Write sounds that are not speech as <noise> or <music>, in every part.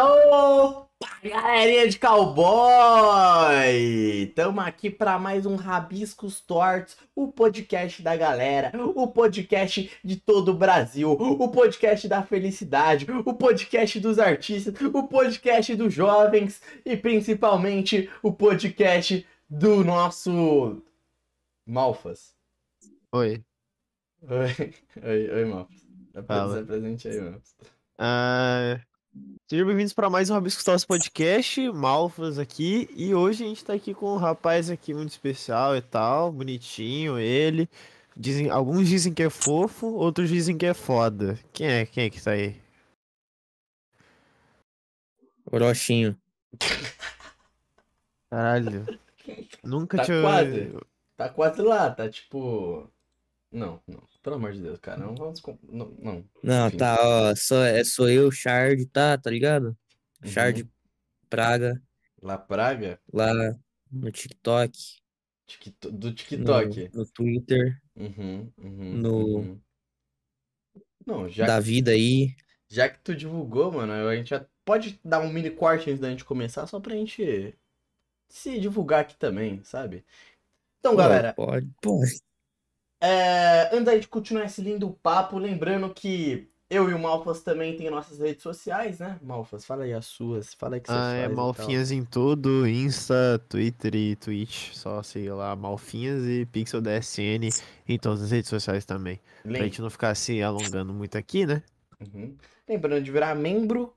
Opa, galerinha de cowboy! Tamo aqui para mais um Rabiscos Tortos, o podcast da galera, o podcast de todo o Brasil, o podcast da felicidade, o podcast dos artistas, o podcast dos jovens e principalmente o podcast do nosso Malfas. Oi. Oi, oi, oi Malfas. Fala. Apresente aí, Malfas. Ah, sejam bem-vindos para mais um Rabiscos Talks Podcast, Malfas aqui, e hoje a gente tá aqui com um rapaz aqui muito especial e tal, bonitinho ele. Dizem, alguns dizem que é fofo, outros dizem que é foda. Quem é? Quem é que tá aí? Orochinho. <laughs> Caralho. <laughs> Nunca Tá tinha. quase. Tá quase lá, tá tipo. Não, não. Pelo amor de Deus, cara. Não vamos. Não. não. Não, tá, ó, sou, é, sou eu, Shard, tá, tá ligado? Uhum. Shard Praga, La Praga lá no TikTok, Tikto- do no, TikTok. no Twitter, Uhum, uhum, No- uhum. Não, já, da vida aí. já que tu divulgou, mano, a gente já pode dar um mini corte antes da gente começar, só pra gente se divulgar aqui também, sabe? Então, Pô, galera, Pode, pode. É, antes gente continuar esse lindo papo, lembrando que eu e o Malfas também tem nossas redes sociais, né? Malfas, fala aí as suas, fala aí que você Ah, é. Malfinhas em tudo, Insta, Twitter e Twitch. Só siga lá, Malfinhas e Pixel DSN em todas as redes sociais também. Pra Lem- gente não ficar se alongando muito aqui, né? Uhum. Lembrando de virar membro.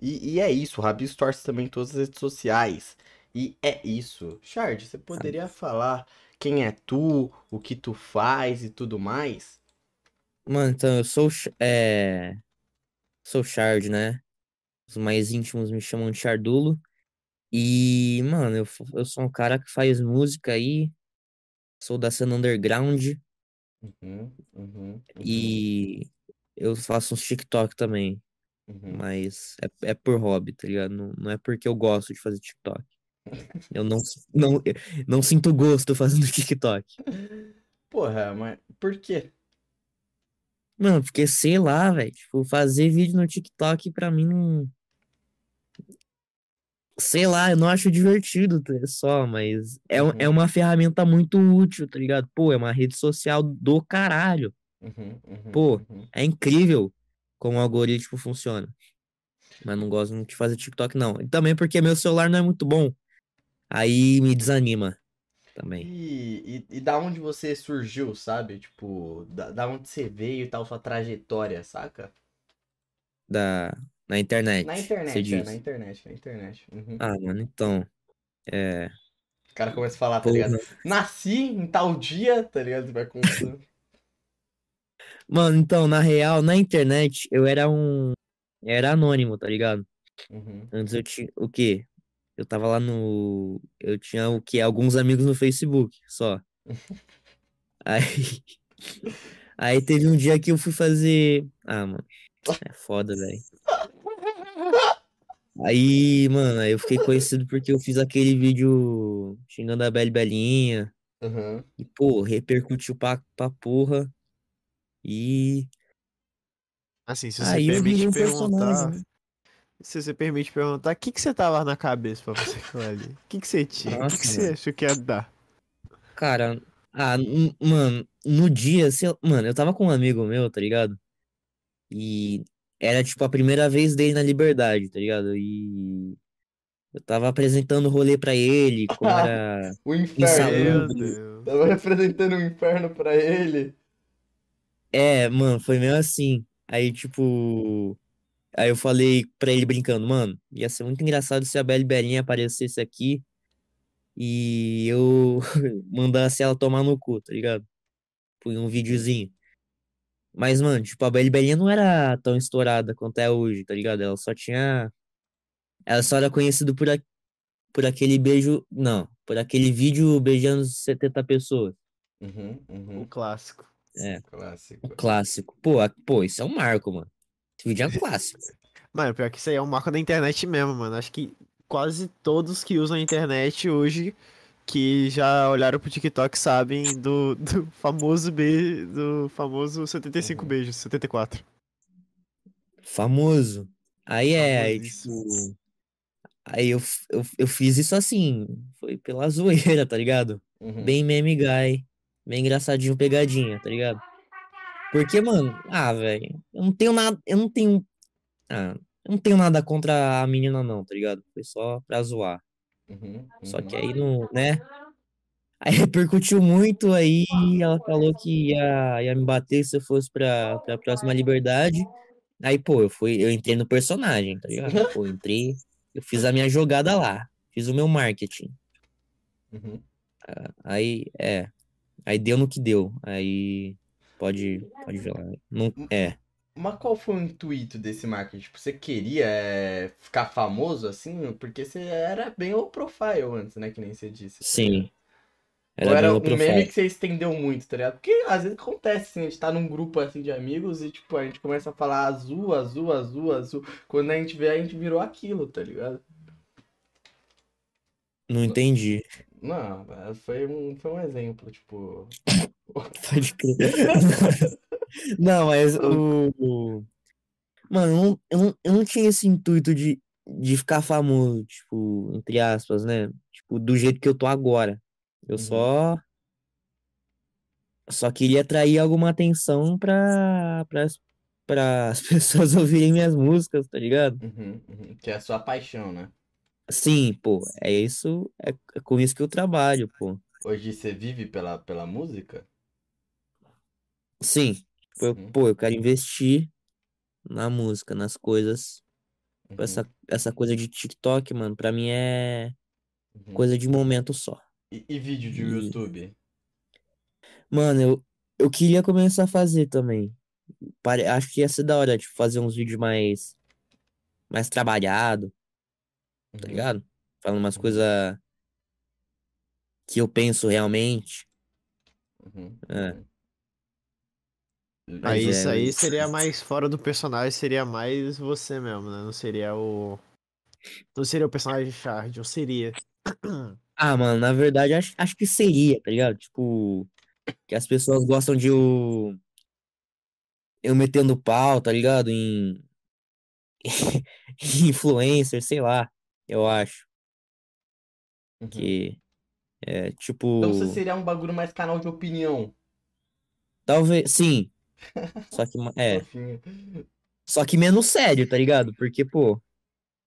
E, e é isso, Rabis Torce também em todas as redes sociais. E é isso. Shard, você poderia falar quem é tu, o que tu faz e tudo mais? Mano, então eu sou, é, sou Shard, né? Os mais íntimos me chamam de Chardulo. E, mano, eu, eu sou um cara que faz música aí, sou da cena underground. Uhum, uhum, uhum, E eu faço uns TikTok também, uhum. mas é, é por hobby, tá ligado? Não, não é porque eu gosto de fazer TikTok. Eu não, não, não sinto gosto fazendo <laughs> TikTok. Porra, mas por quê? Mano, porque sei lá, velho, tipo, fazer vídeo no TikTok pra mim não. Sei lá, eu não acho divertido tá, só, mas é, um- é Uhum. uma ferramenta muito útil, tá ligado? Pô, é uma rede social do caralho. Uhum, uhum, Pô, uhum. É incrível como o algoritmo funciona. Mas não gosto muito de fazer TikTok, não. E também porque meu celular não é muito bom. Aí me desanima também. E, e, e da onde você surgiu, sabe? Tipo, da, da onde você veio e tal, sua trajetória, saca? Da, na internet, Na internet, é, na internet, na internet. Uhum. Ah, mano, então. É. O cara começa a falar, tá ligado? Nasci em tal dia, tá ligado? Vai contando. <laughs> Mano, então, na real, na internet, eu era um. Era anônimo, tá ligado? Uhum. Antes eu tinha. O quê? Eu tava lá no. Eu tinha o quê? Alguns amigos no Facebook, só. <laughs> Aí. Aí teve um dia que eu fui fazer. Ah, mano. É foda, velho. Aí, mano, aí eu fiquei conhecido porque eu fiz aquele vídeo xingando a Belle Belinha. Uhum. E, pô, repercutiu pra, pra porra. E. Assim, se você Aí um perguntar. personagem. né? Se você permite perguntar, o que que você tava na cabeça pra você aquilo ali? O que que você tinha? O que que você achou que ia dar? Cara, ah, mano, no dia, sei lá- mano, eu tava com um amigo meu, tá ligado? E era tipo a primeira vez dele na liberdade, tá ligado? E eu tava apresentando o rolê pra ele, <laughs> como era. O inferno. Tava representando o inferno pra ele. É, mano, foi meio assim. Aí, tipo. Aí eu falei pra ele brincando, mano, ia ser muito engraçado se a Belle Belinha aparecesse aqui e eu <laughs> mandasse ela tomar no cu, tá ligado? Por um videozinho. Mas, mano, tipo, a Belle Belinha não era tão estourada quanto é hoje, tá ligado? Ela só tinha. Ela só era conhecida por, a... por aquele beijo. Não, por aquele vídeo beijando 70 pessoas. Uhum, O uhum. clássico. É, Clássico. o clássico. Pô, a- pô, isso é um marco, mano. Esse vídeo é um clássico. <laughs> Mano, pior que isso aí é um marco da internet mesmo, mano. Acho que quase todos que usam a internet hoje, que já olharam pro TikTok, sabem do, do famoso be... do famoso 75 Uhum. beijos, 74. Famoso. Aí é, aí, tipo. Aí eu, eu, eu fiz isso assim. Foi pela <laughs> zoeira, tá ligado? Uhum. Bem meme guy. Bem engraçadinho, pegadinha, tá ligado? Porque, mano, ah, velho. Eu não tenho nada. Eu não tenho. Ah, eu não tenho nada contra a menina, não, tá ligado? Foi só pra zoar. Uhum. Só uhum. que aí não, né? Aí repercutiu muito, aí ela falou que ia, ia me bater se eu fosse pra, pra próxima liberdade. Aí, pô, eu fui, eu entrei no personagem, tá ligado? <laughs> Pô, eu entrei, eu fiz a minha jogada lá, fiz o meu marketing. Uhum. Aí, é, aí deu no que deu. Aí pode, pode ver lá. Não, é. Mas qual foi o intuito desse marketing? Tipo, você queria é, ficar famoso assim? Porque você era bem low profile antes, né? Que nem você disse. tá Sim. Era Ou era um meme que você estendeu muito, tá ligado? Porque às vezes acontece, assim, a gente tá num grupo assim de amigos e tipo, a gente começa a falar azul, azul, azul, azul. Quando a gente vê, a gente virou aquilo, tá ligado? Não entendi. Não, foi um, foi um exemplo, tipo. <laughs> Pode crer. <laughs> Não, mas o. o- Mano, eu não, eu não, eu não tinha esse intuito de, de ficar famoso, tipo, entre aspas, né? Tipo, do jeito que eu tô agora. Eu Uhum. só. Só queria atrair alguma atenção pra, pras, as <laughs> pessoas ouvirem minhas músicas, tá ligado? Uhum, uhum. Que é a sua paixão, né? Sim, pô, é isso, é, é com isso que eu trabalho, pô. Hoje você vive pela, pela música? Sim, eu, Uhum. pô, eu quero investir na música, nas coisas. Uhum, Essa, essa coisa de TikTok, mano, pra mim é uhum. coisa de momento só. E, e vídeo de E- YouTube? Mano, eu, eu queria começar a fazer também. Pare- Acho que ia ser da hora, tipo, fazer uns vídeos mais, mais trabalhado, tá Uhum. ligado? Falando umas Uhum. coisas que eu penso realmente. Uhum, É. uhum. Aí Mas isso é, aí seria mais fora do personagem, seria mais você mesmo, né? Não seria o. Não seria o personagem Shard, ou seria. Ah, mano, na verdade, acho, acho que seria, tá ligado? Tipo, que as pessoas gostam de o... eu metendo pau, tá ligado? Em <laughs> influencer, sei lá, eu acho Uhum. que é Então tipo, você seria um bagulho mais canal de opinião. talvez, sim, <laughs> só que é, só que menos sério, tá ligado? Porque, pô,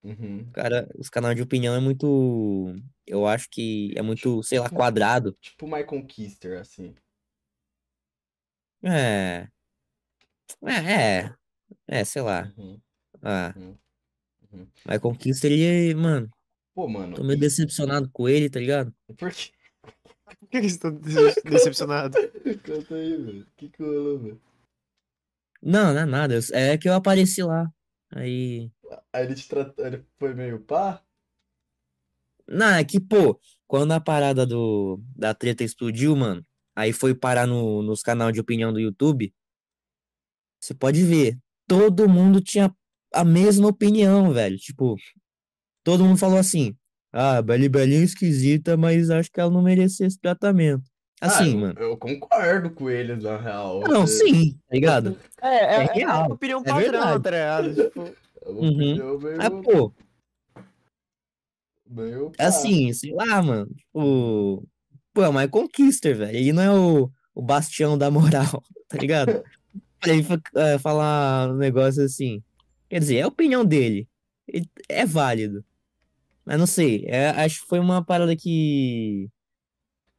Uhum. cara, os canais de opinião é muito, eu acho que é muito, sei lá, quadrado. Tipo My Conquister, assim. É, é, é, é, sei lá. Uhum, Ah, uhum, uhum. mas Conquista ele, mano, Pô, mano, tô meio decepcionado com ele, tá ligado? por que? Por que você tá dece- decepcionado? Conta aí, velho. O que que rolou, velho? Não, não é nada, é que eu apareci lá. Aí, Aí ele te tratou, ele foi meio pá? não, é que, pô, quando a parada do, da treta explodiu, mano, aí foi parar no, nos canais de opinião do YouTube, você pode ver, todo mundo tinha a mesma opinião, velho, tipo, todo mundo falou assim, ah, a Belly Belly é esquisita, mas acho que ela não merecia esse tratamento. Ah, Assim, eu, mano. eu concordo com eles, na real. Não, sim, tá ligado? É, é, É é, real, uma opinião é padrão, verdade. tá ligado? Tipo, É uma Uhum. opinião meio, Ah, pô, meio assim, sei lá, mano. Tipo, pô, é o Michael Kister, velho. Ele não é o, o bastião da moral, <laughs> tá ligado? Pra ele fa- é, falar um negócio assim. Quer dizer, é a opinião dele. Ele- É válido. Mas não sei, é, acho que foi uma parada que.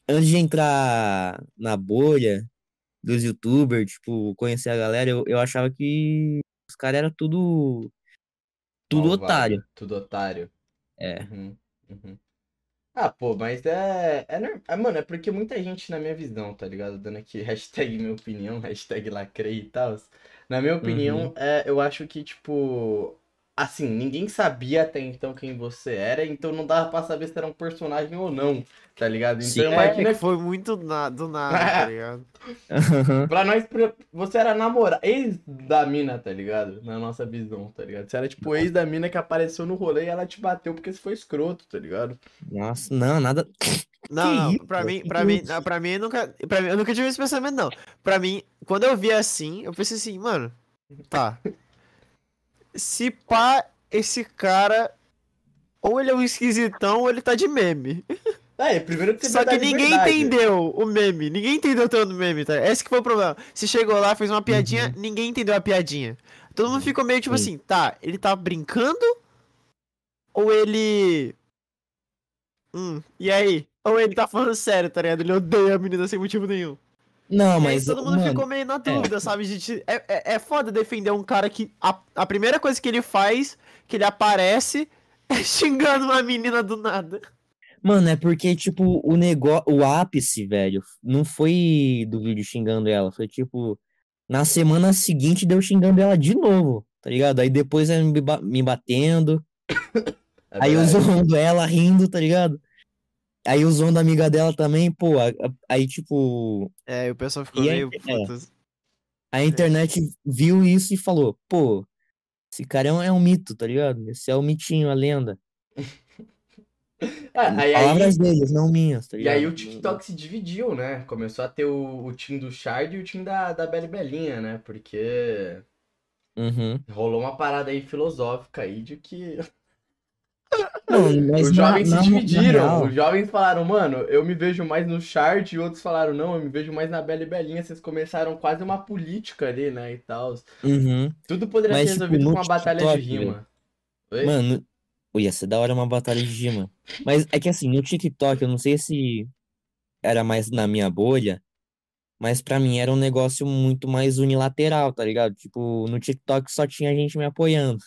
Antes de entrar na bolha dos youtubers, tipo, conhecer a galera, eu, eu achava que os caras eram tudo. Tudo Malvado, otário. Tudo otário. É. Uhum, uhum. Ah, pô, mas é, é, norm- ah, Mano, é porque muita gente, na minha visão, tá ligado? Dando aqui <laughs> hashtag minha opinião, hashtag lacrei e tal. Na minha opinião, Uhum. é, eu acho que, tipo. Assim, ninguém sabia até então quem você era, então não dava pra saber se era um personagem ou não, tá ligado? Sim. Então é, imagina que foi muito na- do nada, tá <laughs> ligado? Pra nós, você era namorado, ex da mina, tá ligado? Na nossa visão, tá ligado? Você era tipo ex da mina que apareceu no rolê e ela te bateu porque você foi escroto, tá ligado? Nossa, não, nada. Não, Que não, pra mim, Que pra que mim, não, pra mim nunca, pra mim, eu nunca tive esse pensamento, não. Pra mim, quando eu vi assim, eu pensei assim, mano, tá. Se pá, esse cara. Ou ele é um esquisitão ou ele tá de meme. É, primeiro que você Só que ninguém entendeu o meme. Ninguém entendeu tanto o meme, tá? Esse que foi o problema. Você chegou lá, fez uma piadinha, ninguém entendeu a piadinha. Todo mundo ficou meio tipo Sim. assim, tá, ele tá brincando? Ou ele. Hum, e aí? Ou ele tá falando sério, tá ligado? Ele odeia a menina sem motivo nenhum. Não, aí mas, todo mundo mano, ficou meio na dúvida, sabe? gente é, é, é foda defender um cara que a, a primeira coisa que ele faz, que ele aparece, <laughs> é xingando uma menina do nada. Mano, é porque, tipo, o negócio, o ápice, velho, não foi do vídeo xingando ela, foi tipo, na semana seguinte deu xingando ela de novo, tá ligado? Aí depois ela me, ba- me batendo, <coughs> É aí eu zoando ela, rindo, tá ligado? Aí eu zoando a amiga dela também, pô, a- a- aí, tipo, É, e o pessoal ficou E aí, meio é. puto. a internet viu isso e falou, pô, esse cara é um, é um mito, tá ligado? Esse é o mitinho, a lenda. <laughs> Ah, aí, aí, Palavras deles, não minhas, tá e aí o TikTok se dividiu, né? Começou a ter o, o time do Shard e o time da, da Beli Belinha, né? Porque Uhum. rolou uma parada aí filosófica aí de que Não, <laughs> os na- jovens na- se na dividiram. real- Os jovens falaram, mano, eu me vejo mais no Shard e outros falaram, não, eu me vejo mais na Bela e Belinha. Vocês começaram quase uma política ali, né? E tal. Uhum. Tudo poderia Mas, ser tipo, resolvido no com uma batalha de TikTok, rima. Oi? Mano, ia ser da hora uma batalha de rima. Mas é que assim, no TikTok, eu não sei se era mais na minha bolha, mas pra mim era um negócio muito mais unilateral, tá ligado? Tipo, no TikTok só tinha gente me apoiando.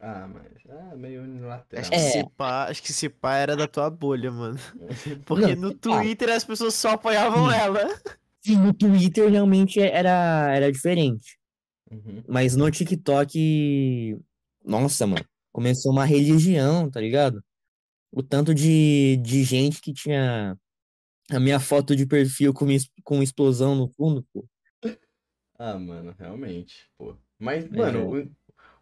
Ah, mas ah, meio unilateral. Acho que, É. se pá, acho que se pá era da tua bolha, mano. <laughs> Porque Não, no. Twitter as pessoas só apoiavam ela. Sim, no Twitter realmente era, era diferente. Uhum. Mas no TikTok, nossa, mano, começou uma religião, tá ligado? O tanto de, de gente que tinha a minha foto de perfil com, com explosão no fundo, pô. Ah, mano, realmente, pô. Mas, É. mano, o,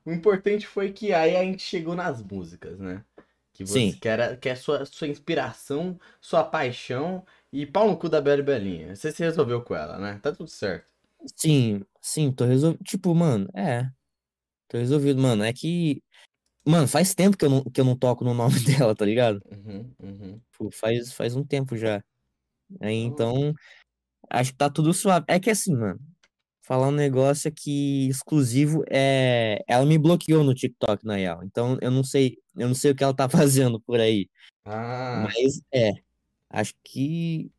o importante foi que aí a gente chegou nas músicas, né? Que você Sim. que era, que é sua, sua inspiração, sua paixão e pau no cu da Bela e Belinha. Você se resolveu com ela, né? Tá tudo certo. Sim, sim, tô resolvido. Tipo, mano, é. Tô resolvido, mano. É que. Mano, faz tempo que eu não, que eu não toco no nome <laughs> dela, tá ligado? Uhum, uhum. Pô, faz, faz um tempo já. Aí, então, acho que tá tudo suave. É que assim, mano, falar um negócio aqui exclusivo é. Ela me bloqueou no TikTok, na real. Então, eu não sei, eu não sei o que ela tá <laughs> fazendo por aí. Ah, Mas é. Acho que.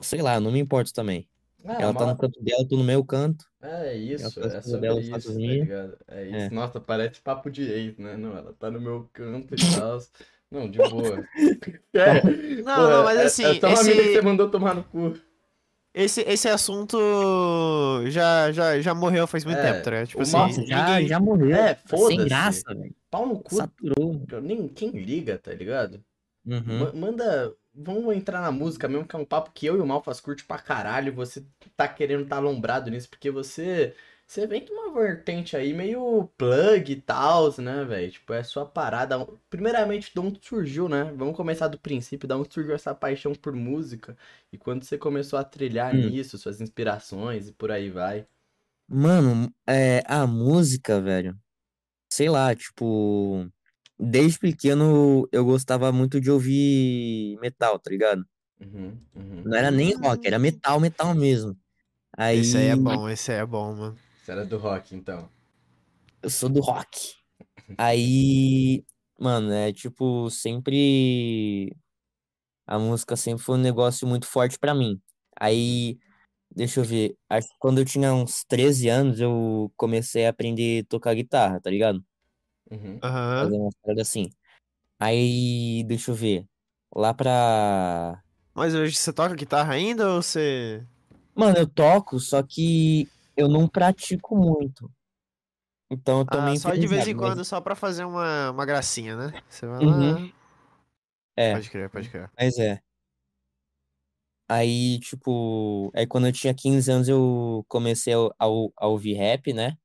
Sei lá, não me importo também. ah, Ela tá uma- no canto dela, eu tô no meu canto. É isso, Ela tá é sobre dela isso, tá sozinha. ligado? É isso. É. Nossa, parece papo de ex, né? Não, ela tá no meu canto e <laughs> tal. Não, de boa. <laughs> É, Não, pô, não, mas é- assim, é só uma mina que você mandou tomar no cu. Esse, esse assunto já, já, já morreu faz muito É, tempo, ligado? Tipo assim, Nossa, já, ninguém- já morreu. É, foda-se. Sem graça, velho. Pau no cu, Saturou. nem quem liga, tá ligado? Uhum. Ma- Manda. Vamos entrar na música mesmo, que é um papo que eu e o Malfas curte pra caralho. Você tá querendo tá alombrado nisso, porque você. Você vem de uma vertente aí meio plug e tal, né, velho? Tipo, é sua parada. Primeiramente, de onde surgiu, né? Vamos começar do princípio, de onde surgiu essa paixão por música. E quando você começou a trilhar Hum. nisso, suas inspirações e por aí vai. Mano, é, a música, velho, sei lá, tipo, desde pequeno eu gostava muito de ouvir metal, tá ligado? Uhum, uhum. Não era nem rock, era metal, metal mesmo. Aí Esse aí é bom, esse aí é bom, mano. Você era do rock, então. eu sou do rock. Aí, mano, é tipo, sempre a música sempre foi um negócio muito forte pra mim. Aí, deixa eu ver, acho que quando eu tinha uns 13 anos eu comecei a aprender a tocar guitarra, tá ligado? Uhum. Fazer umas paradas assim. Aí, deixa eu ver. Lá pra. Mas hoje você toca guitarra ainda ou você. Mano, eu toco, só que eu não pratico muito. Então eu tô Ah, só de vez em enferrujado, mas- quando, só pra fazer uma, uma gracinha, né? Você vai Uhum. lá. É, Pode crer, pode crer. mas é. Aí, tipo. Aí quando eu tinha 15 anos eu comecei a, a, a ouvir rap, né?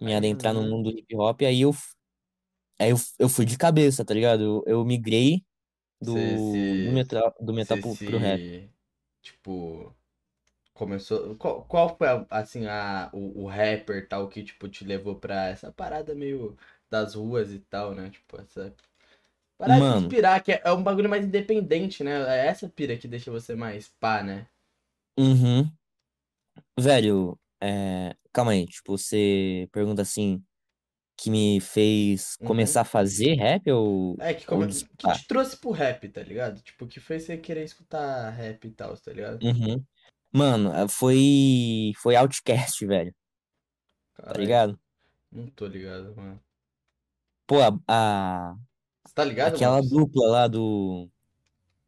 Me adentrar no Uhum. mundo do hip hop. Aí eu. Aí eu, eu fui de cabeça, tá ligado? Eu, eu migrei do, se- do metal, do metal Você pro, se, pro rap. Tipo, começou. Qual, qual foi, a- assim, a, o, o rapper tal que, tipo, te levou pra essa parada meio das ruas e tal, né? Tipo, essa. Parar de Mano. inspirar, que é, é um bagulho mais independente, né? É essa pira que deixa você mais pá, né? Uhum. Velho, é, calma aí, tipo, você pergunta assim, que me fez Uhum. começar a fazer rap ou, É, que, ou de que te trouxe pro rap, tá ligado? Tipo, que fez você querer escutar rap e tal, tá ligado? Uhum. Mano, eh, foi, foi Outkast, velho, tá Caralho, ligado? não tô ligado, mano. Pô, a, a- Você tá ligado, aquela Marcos? dupla lá do,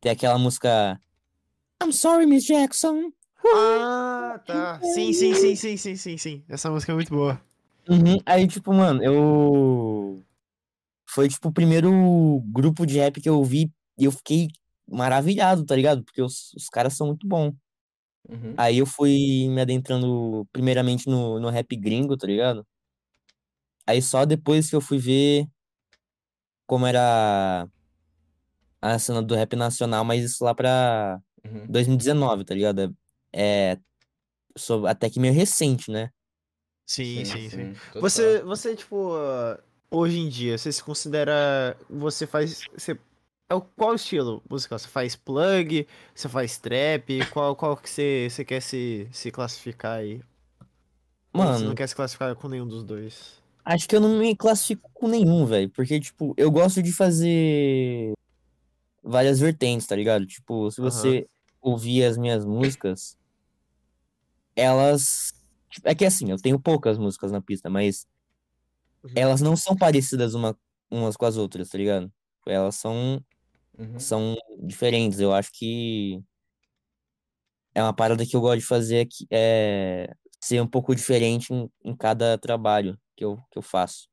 tem aquela música I'm sorry, Miss Jackson. Ah, tá. Sim, sim, sim, sim, sim, sim, sim. Essa música é muito boa. Uhum. Aí, tipo, mano, eu. Foi, tipo, o primeiro grupo de rap que eu vi e eu fiquei maravilhado, tá ligado? Porque os, os caras são muito bons. Uhum. Aí eu fui me adentrando primeiramente no, no rap gringo, tá ligado? Aí só depois que eu fui ver como era a cena do rap nacional, mas isso lá pra Uhum. 2019, tá ligado? É, sou até que meio recente, né? Sim, sim, sim. total. Você, você, tipo, hoje em dia, você se considera. Você faz. Você, é o- qual estilo musical? Você faz plug? Você faz trap? Qual, qual que você, você quer se, se classificar aí? Ou você não Mano, quer se classificar com nenhum dos dois? acho que eu não me classifico com nenhum, velho. Porque, tipo, eu gosto de fazer várias vertentes, tá ligado? Tipo, se você ouvir as minhas músicas, elas. tipo, É que assim, eu tenho poucas músicas na pista, mas Uhum. elas não são parecidas uma, umas com as outras, tá ligado? Elas são, Uhum. são diferentes. Eu acho que é uma parada que eu gosto de fazer aqui, é ser um pouco diferente em, em cada trabalho que eu, que eu faço.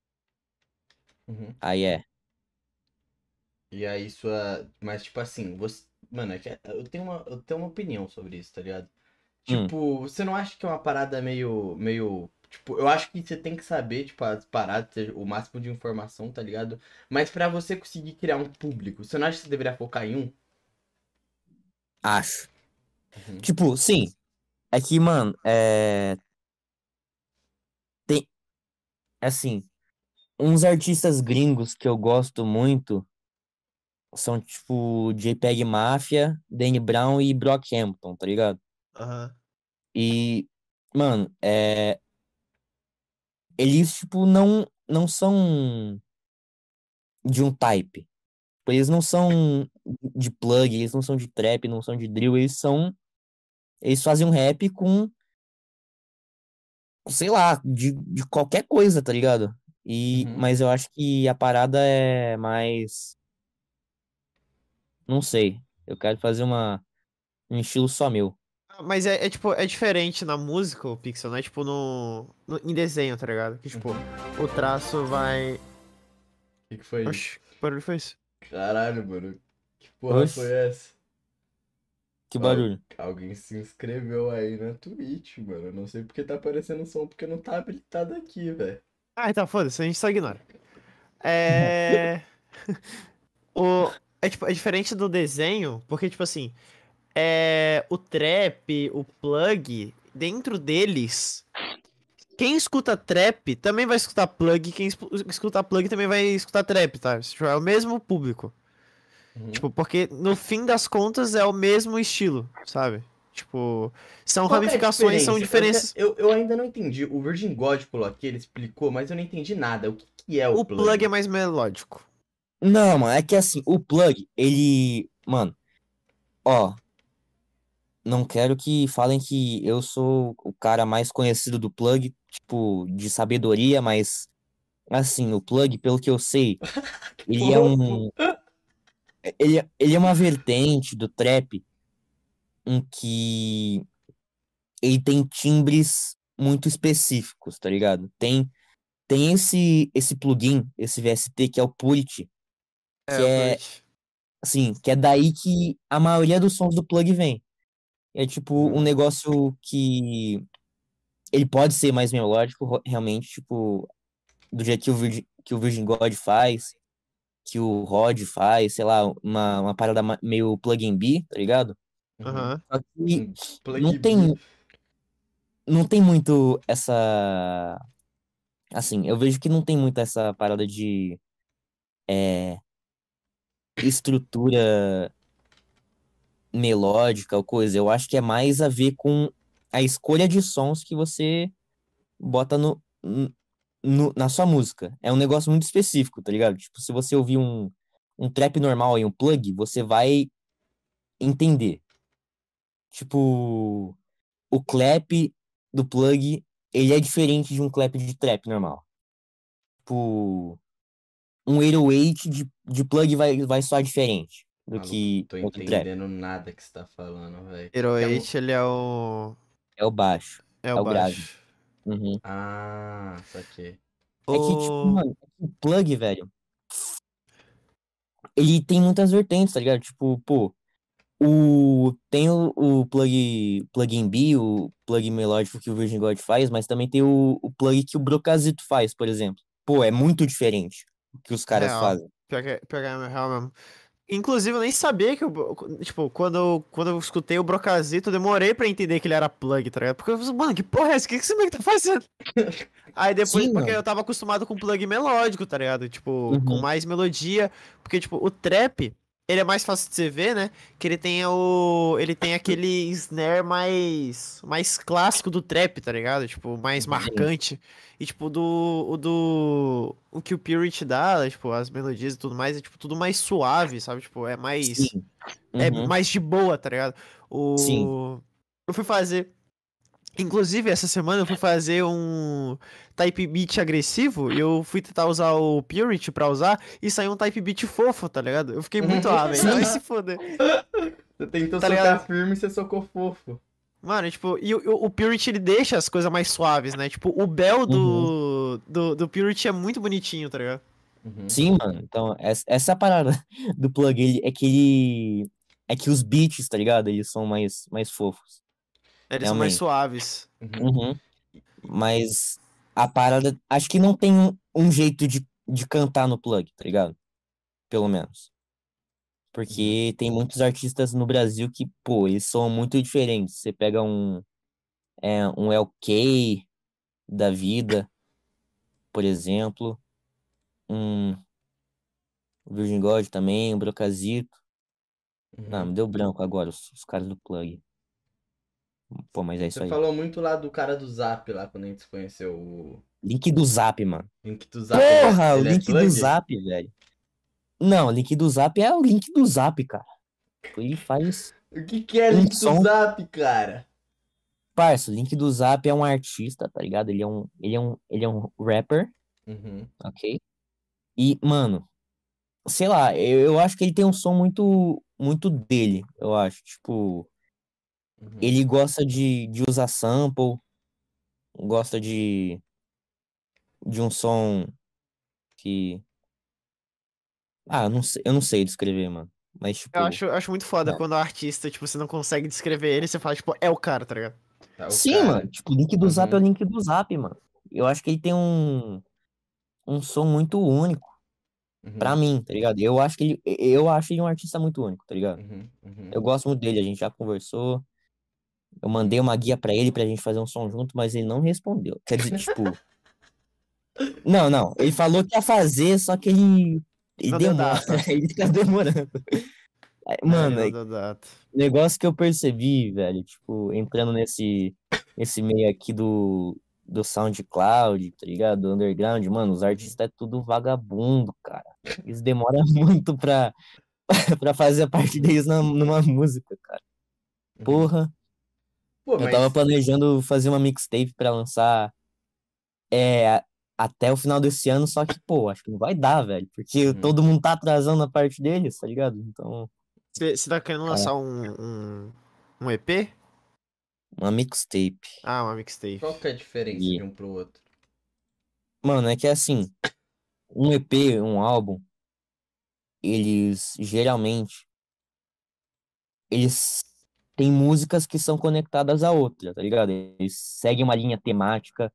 Uhum. Aí é. E aí sua. Mas tipo assim, você. Mano, é que eu tenho uma, eu tenho uma opinião sobre isso, tá ligado? Hum. Tipo, você não acha que é uma parada meio. meio. Tipo, eu acho que você tem que saber, tipo, as paradas, o máximo de informação, tá ligado? Mas pra você conseguir criar um público, você não acha que você deveria focar em um? Acho. Uhum. Tipo, sim. É que, mano, é. Tem. Assim, uns artistas gringos que eu gosto muito são, tipo, JPEG Mafia, Danny Brown e Brockhampton, tá ligado? Aham. E, mano, é. Eles, tipo, não, não são de um type. Tipo, Eles não são de plug, eles não são de trap, não são de drill, eles são. Eles fazem um rap com. Sei lá, de, de qualquer coisa, tá ligado? E, Uhum. mas eu acho que a parada é mais. Não sei. Eu quero fazer uma, um estilo só meu. Mas é, é, tipo, é diferente na música, o Pixel, não é tipo no, no- em desenho, tá ligado? Que tipo, o traço vai. O que, que foi isso? Que barulho foi isso? Caralho, mano. Que porra Oxe. foi essa? Que Al- barulho. Alguém se inscreveu aí na Twitch, mano. Eu não sei porque tá aparecendo som, porque não tá habilitado aqui, velho. Ah, tá, foda-se, a gente só ignora. <laughs> É. <laughs> o... É, tipo, é diferente do desenho, porque, tipo assim, é... o trap, o plug, dentro deles, quem escuta trap também vai escutar plug, quem escuta plug também vai escutar trap, tá? Tipo, é o mesmo público. Uhum. Tipo, porque no fim das contas é o mesmo estilo, sabe? Tipo, são Qual é ramificações, são diferença? diferenças. Eu, eu, ainda não entendi. O Virgin Gótico aqui, ele explicou, mas eu não entendi nada. O que, que é o, O plug é mais melódico. Não, mano, é que assim, o plug, ele. Mano, ó. Não quero que falem que eu sou o cara mais conhecido do plug, tipo, de sabedoria, mas. Assim, o plug, pelo que eu sei, <laughs> ele é um. Ele, é- ele é uma vertente do trap em que ele tem timbres muito específicos, tá ligado? Tem, tem esse, esse plugin, esse VST, que é o Purity, É, que é, plug. assim, que é daí que a maioria dos sons do plug vem. É tipo um Uhum. negócio que ele pode ser mais melódico, realmente, tipo, do jeito que o Virgin, que o Virgin God faz, que o Rod faz, sei lá, uma, uma parada meio plug and B, tá ligado? Uhum. Aham. Só que plug não tem, não tem muito essa Assim, eu vejo que não tem muito essa parada de é, estrutura melódica ou coisa. Eu acho que é mais a ver com a escolha de sons que você bota no, no- na sua música. É um negócio muito específico, tá ligado? Tipo, se você ouvir um, um trap normal e um plug, você vai entender. Tipo, o clap do plug, ele é diferente de um clap de trap normal. Tipo, um 808 de, de plug vai, vai soar diferente do Maluco, que Tô outro trap. entendendo nada que você tá falando, velho. Hero É um- 8, ele é o. É o baixo. É É o o grave. baixo. Uhum. Ah, saquei. É que, tipo, O- mano, o plug, velho, ele tem muitas vertentes, tá ligado? Tipo, pô, o, tem o, o plug, plugin B, o plug melódico que o Virgin God faz, mas também tem o, o plug que o Brocazito faz, por exemplo. Pô, é muito diferente o que os caras Real. fazem. Pior que, pior que é real mesmo. Inclusive, eu nem sabia que o. Tipo, quando eu, quando eu escutei o Brocazito, eu demorei pra entender que ele era plug, tá ligado? Porque eu falei, mano, que porra é essa? O que que esse moleque tá fazendo? <laughs> Aí depois, Sim, porque mano. eu tava acostumado com plug melódico, tá ligado? Tipo, com Uhum. mais melodia. Porque, tipo, o trap, ele é mais fácil de você ver, né? Que ele tem o. Ele tem aquele snare mais. mais clássico do trap, tá ligado? Tipo, mais marcante. E, tipo, do. O do. O que o Purity dá, né, tipo, as melodias e tudo mais, é, tipo, tudo mais suave, sabe? Tipo, é mais. É Uhum. mais de boa, tá ligado? O... Sim. Eu fui fazer. Inclusive, essa semana eu fui fazer um type beat agressivo e eu fui tentar usar o Purity pra usar e saiu um type beat fofo, tá ligado? Eu fiquei muito, ah, velho, vai se foder. <laughs> Você tentou Tá socar ligado? firme e você socou fofo. Mano, tipo, e o, o Purity ele deixa as coisas mais suaves, né? Tipo, o Bell do, do, do Purity é muito bonitinho, tá ligado? Uhum. Sim, mano. Então, essa, essa parada do plug, ele, é que ele. É que os beats, tá ligado? Eles são mais, mais fofos. Eles são mais suaves. Uhum. Uhum. Mas a parada. Acho que não tem um, um jeito de, de cantar no plug, tá ligado? Pelo menos. Porque tem muitos artistas no Brasil que, pô, eles são muito diferentes. Você pega um. É, um LK da vida, por exemplo. Um. Virgin God também, um Brocazito. Uhum. Não, me deu branco agora, os, os caras do plug. Pô, mas é isso Você aí. falou muito lá do cara do Zap lá quando a gente se conheceu. O Link do Zap, mano. link do Zap. é- Porra, o é link do plug? Zap, velho. Não, o link do Zap é o link do Zap, cara. Ele faz. O que que é Um link do som. Zap, cara? Parça, o link do Zap é um artista, tá ligado? Ele é um, ele é um, ele é um rapper, Uhum. ok? E, mano, sei lá, eu, eu acho que ele tem um som muito, muito dele, eu acho. Tipo, Uhum. ele gosta de, de usar sample, gosta de, de um som que. Ah, eu não sei, eu não sei descrever, mano. Mas, tipo, Eu acho, eu acho muito foda É. quando o artista, tipo, você não consegue descrever ele, você fala, tipo, é o cara, tá ligado? O sim, cara. mano. Tipo, o link do Zap é Uhum. o link do Zap, mano. Eu acho que ele tem um, um som muito único Uhum. pra mim, tá ligado? Eu acho que ele, eu acho ele um artista muito único, tá ligado? Uhum. Uhum. Eu gosto muito dele, a gente já conversou. Eu mandei uma guia pra ele pra gente fazer um som junto, mas ele não respondeu. Quer dizer, tipo. <laughs> Não, não. Ele falou que ia fazer, só que ele. Ele Não demora. <laughs> Ele fica demorando. Aí, Mano, é negócio que eu percebi, velho, tipo, entrando nesse, nesse meio aqui do, do SoundCloud, tá ligado? Do underground, mano, os artistas é tudo vagabundo, cara. Eles demoram <laughs> muito pra, pra fazer a parte deles na- numa música, cara. Uhum. Porra. Pô, Eu mas tava planejando fazer uma mixtape pra lançar é, até o final desse ano, só que, pô, acho que não vai dar, velho. Porque Uhum. todo mundo tá atrasando a parte deles, tá ligado? Então, Você tá querendo lançar um, um, um EP? uma mixtape. Ah, uma mixtape. qual que é a diferença E- de um pro outro? Mano, é que assim, um EP, um álbum, eles geralmente eles têm músicas que são conectadas a outra, tá ligado? Eles seguem uma linha temática,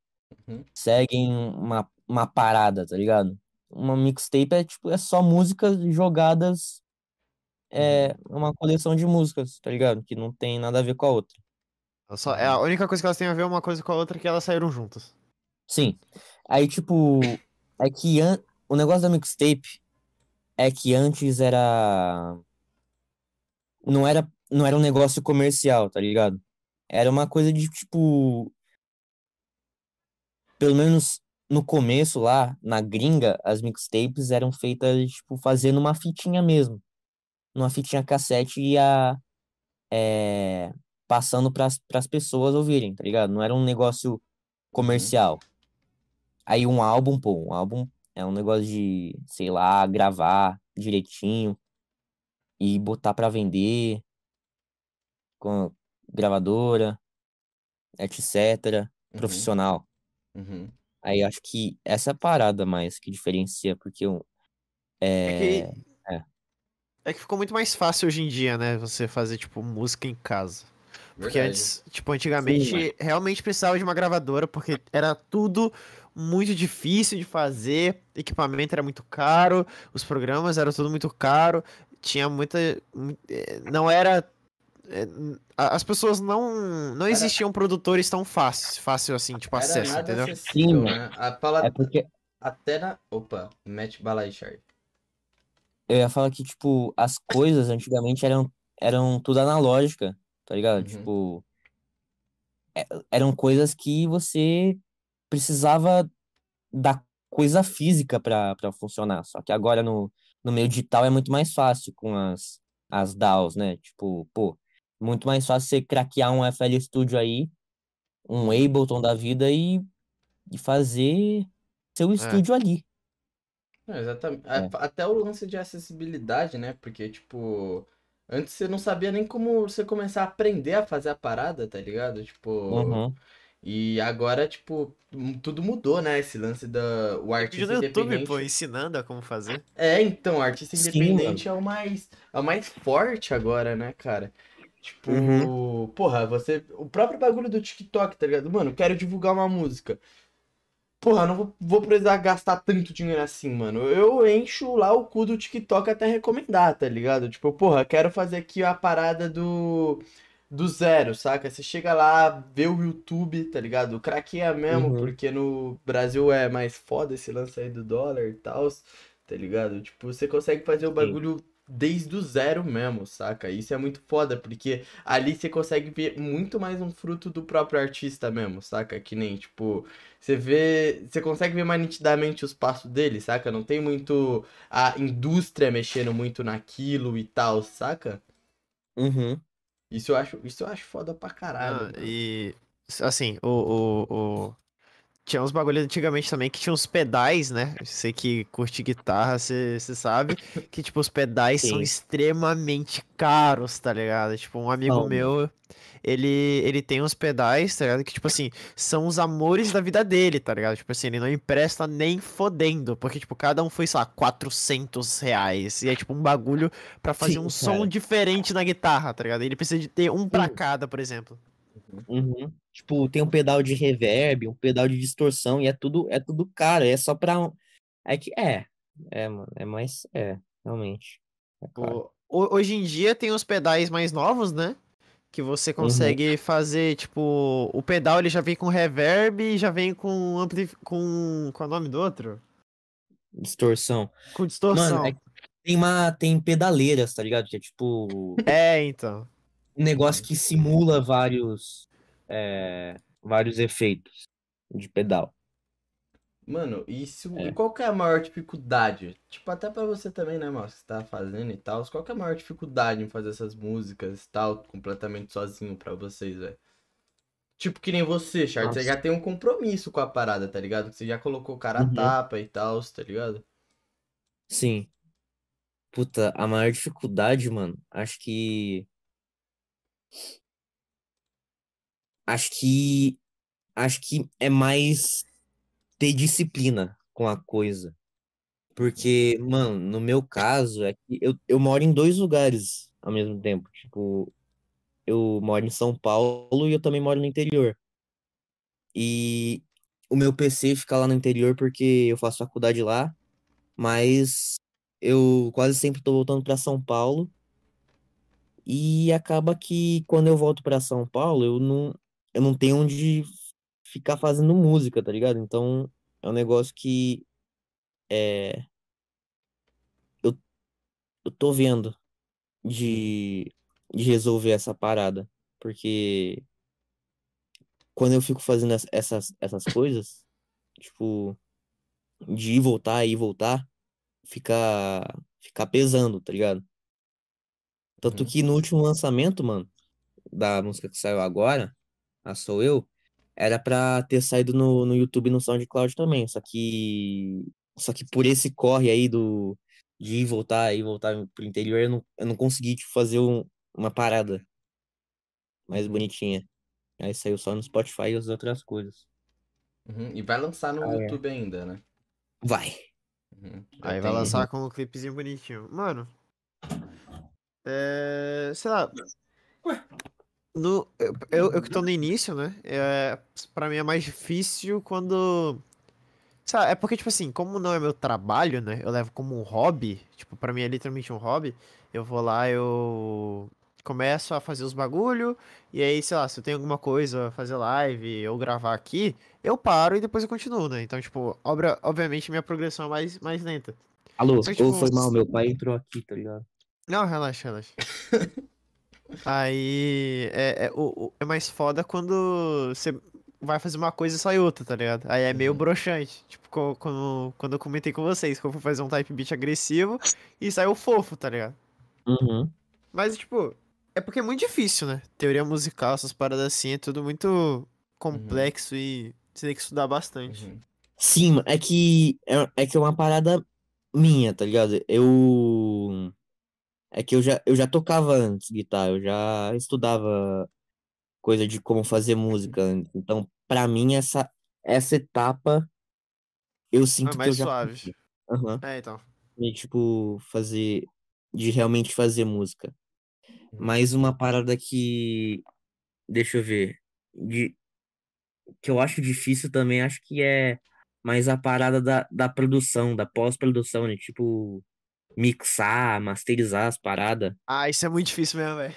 Uhum. seguem uma, uma parada, tá ligado? Uma mixtape é tipo, é só músicas jogadas, é uma coleção de músicas, tá ligado? Que não tem nada a ver com a outra. Só, é a única coisa que elas têm a ver uma coisa com a outra é que elas saíram juntas. Sim. Aí, tipo, é que an... o negócio da mixtape é que antes era. Não era, não era um negócio comercial, tá ligado? Era uma coisa de, tipo. Pelo menos no começo lá, na gringa, as mixtapes eram feitas, tipo, fazendo uma fitinha mesmo. Numa fitinha cassete e a. É, passando para as pessoas ouvirem, tá ligado? Não era um negócio comercial. Aí um álbum, pô, um álbum é um negócio de, sei lá, gravar direitinho e botar pra vender com gravadora, etc. Uhum. Profissional. Uhum. Aí acho que essa é a parada mais que diferencia, porque eu- É é, que, é que ficou muito mais fácil hoje em dia, né? Você fazer, tipo, música em casa. Porque Verdade. antes, tipo, antigamente realmente precisava de uma gravadora, porque era tudo muito difícil de fazer, equipamento era muito caro, os programas eram tudo muito caro, tinha muita. mu- eh, Não era. A- As pessoas não. Não Era- existiam produtores tão fáceis, fácil assim, tipo, Era acesso, entendeu? Sim, né? A palavra é porque até na. Opa, mete bala aí, Charlie. eu ia falar que, tipo, as coisas antigamente eram, eram tudo analógica, tá ligado? Uhum. Tipo, é- eram coisas que você precisava da coisa física pra para funcionar. Só que agora no, no meio digital é muito mais fácil com as, as DAWs, né? Tipo, pô, muito mais fácil você craquear um FL Studio aí, um Ableton da vida e, e fazer seu estúdio ali. Não, exatamente. É. Até o lance de acessibilidade, né? Porque, tipo, antes você não sabia nem como você começar a aprender a fazer a parada, tá ligado? Tipo, Uhum. e agora, tipo, tudo mudou, né? Esse lance da o artista no YouTube, independente. pô, ensinando a como fazer. É, então, o artista Sim, independente é o mais, é o mais forte agora, né, cara? Tipo, Uhum. porra, você. O próprio bagulho do TikTok, tá ligado? Mano, quero divulgar uma música. Porra, não vou, vou precisar gastar tanto dinheiro assim, mano. Eu encho lá o cu do TikTok até recomendar, tá ligado? Tipo, porra, quero fazer aqui a parada do. Do zero, saca? Você chega lá, vê o YouTube, tá ligado? Craqueia mesmo, Uhum. porque no Brasil é mais foda esse lance aí do dólar e tal, tá ligado? Tipo, você consegue fazer o bagulho desde o zero mesmo, saca? Isso é muito foda, porque ali você consegue ver muito mais um fruto do próprio artista mesmo, saca? Que nem, tipo, você vê, você consegue ver mais nitidamente os passos dele, saca? Não tem muito a indústria mexendo muito naquilo e tal, saca? Uhum. Isso eu acho, isso eu acho foda pra caralho. Ah, e assim, o, o, o- Tinha uns bagulho antigamente também que tinha uns pedais, né? Você que curte guitarra, você você sabe que, tipo, os pedais são Sim. extremamente caros, tá ligado? Tipo, um amigo São. meu, ele, ele tem uns pedais, tá ligado? Que, tipo assim, são os amores da vida dele, tá ligado? Tipo assim, ele não empresta nem fodendo, porque, tipo, cada um foi, sei lá, 400 reais. E é, tipo, um bagulho pra fazer Sim, um som cara. diferente na guitarra, tá ligado? Ele precisa de ter um pra Sim. cada, por exemplo. Uhum. Tipo, tem um pedal de reverb, um pedal de distorção, e é tudo, é tudo caro, é só pra. um- É que é. É, mano, é mais. É, realmente. É. O- ho- Hoje em dia tem os pedais mais novos, né? Que você consegue fazer, tipo, o pedal ele já vem com reverb e já vem com ampli... com qual é o nome do outro? Distorção. Com distorção. Mano, é tem uma. Tem pedaleiras, tá ligado? Que é tipo. É, então. Um negócio que simula vários. é, vários efeitos de pedal. Mano, isso. É. E qual que é a maior dificuldade? Tipo, até pra você também, né, Márcio, que você tá fazendo e tal. Qual que é a maior dificuldade em fazer essas músicas e tal, completamente sozinho pra vocês, velho? Tipo, que nem você, Charles, você já tem um compromisso com a parada, tá ligado? Que você já colocou o cara a Uhum. tapa e tal, tá ligado? Sim. Puta, a maior dificuldade, mano, acho que. Acho que. Acho que é mais ter disciplina com a coisa. Porque, mano, no meu caso, é que eu, eu moro em dois lugares ao mesmo tempo. Tipo, eu moro em São Paulo e eu também moro no interior. E o meu PC fica lá no interior porque eu faço faculdade lá, mas eu quase sempre tô voltando para São Paulo. E acaba que quando eu volto para São Paulo, eu não, eu não tenho onde ficar fazendo música, tá ligado? Então é um negócio que é, eu, eu tô vendo de, de resolver essa parada. Porque quando eu fico fazendo es- essas, essas coisas, tipo, de ir voltar, ir voltar, fica, fica pesando, tá ligado? Tanto Uhum. que no último lançamento, mano, da música que saiu agora, a Sou Eu, era pra ter saído no, no YouTube e no SoundCloud também. Só que. Só que por esse corre aí do de ir e voltar, ir e voltar pro interior, eu não, eu não consegui tipo, fazer um- uma parada mais bonitinha. Aí saiu só no Spotify e as outras coisas. Uhum. E vai lançar no Ah, é. YouTube ainda, né? Vai. Uhum. Aí vai lançar com um clipezinho bonitinho. Mano. É. Sei lá. No, eu, eu, eu que tô no início, né? É, pra mim é mais difícil quando. Sabe, é porque, tipo assim, como não é meu trabalho, né? Eu levo como um hobby. Tipo, pra mim é literalmente um hobby. Eu vou lá, eu começo a fazer os bagulho. E aí, sei lá, se eu tenho alguma coisa, fazer live ou gravar aqui, eu paro e depois eu continuo, né? Então, tipo, obra, obviamente minha progressão é mais, mais lenta. Alô, Só ou tipo, foi mal, meu pai entrou aqui, tá ligado? Não, relaxa, relaxa. <laughs> Aí é, é, o, é mais foda quando você vai fazer uma coisa e sai outra, tá ligado? Aí é meio Uhum. broxante. Tipo, quando, quando eu comentei com vocês que eu fui fazer um type beat agressivo e saiu fofo, tá ligado? Uhum. Mas, tipo, é porque é muito difícil, né? Teoria musical, essas paradas assim, é tudo muito complexo e você tem que estudar bastante. Uhum. Sim, é que é, é que é uma parada minha, tá ligado? Eu é que eu já eu já tocava antes guitarra, eu já estudava coisa de como fazer música antes. Então, pra mim essa essa etapa eu sinto que eu mais já suave. passei. Aham. É, então. E, tipo fazer de realmente fazer música. Uhum. Mais uma parada que deixa eu ver, de que eu acho difícil também, acho que é mais a parada da, da produção, da pós-produção, né? Tipo, mixar, masterizar as paradas. Ah, isso é muito difícil mesmo, velho.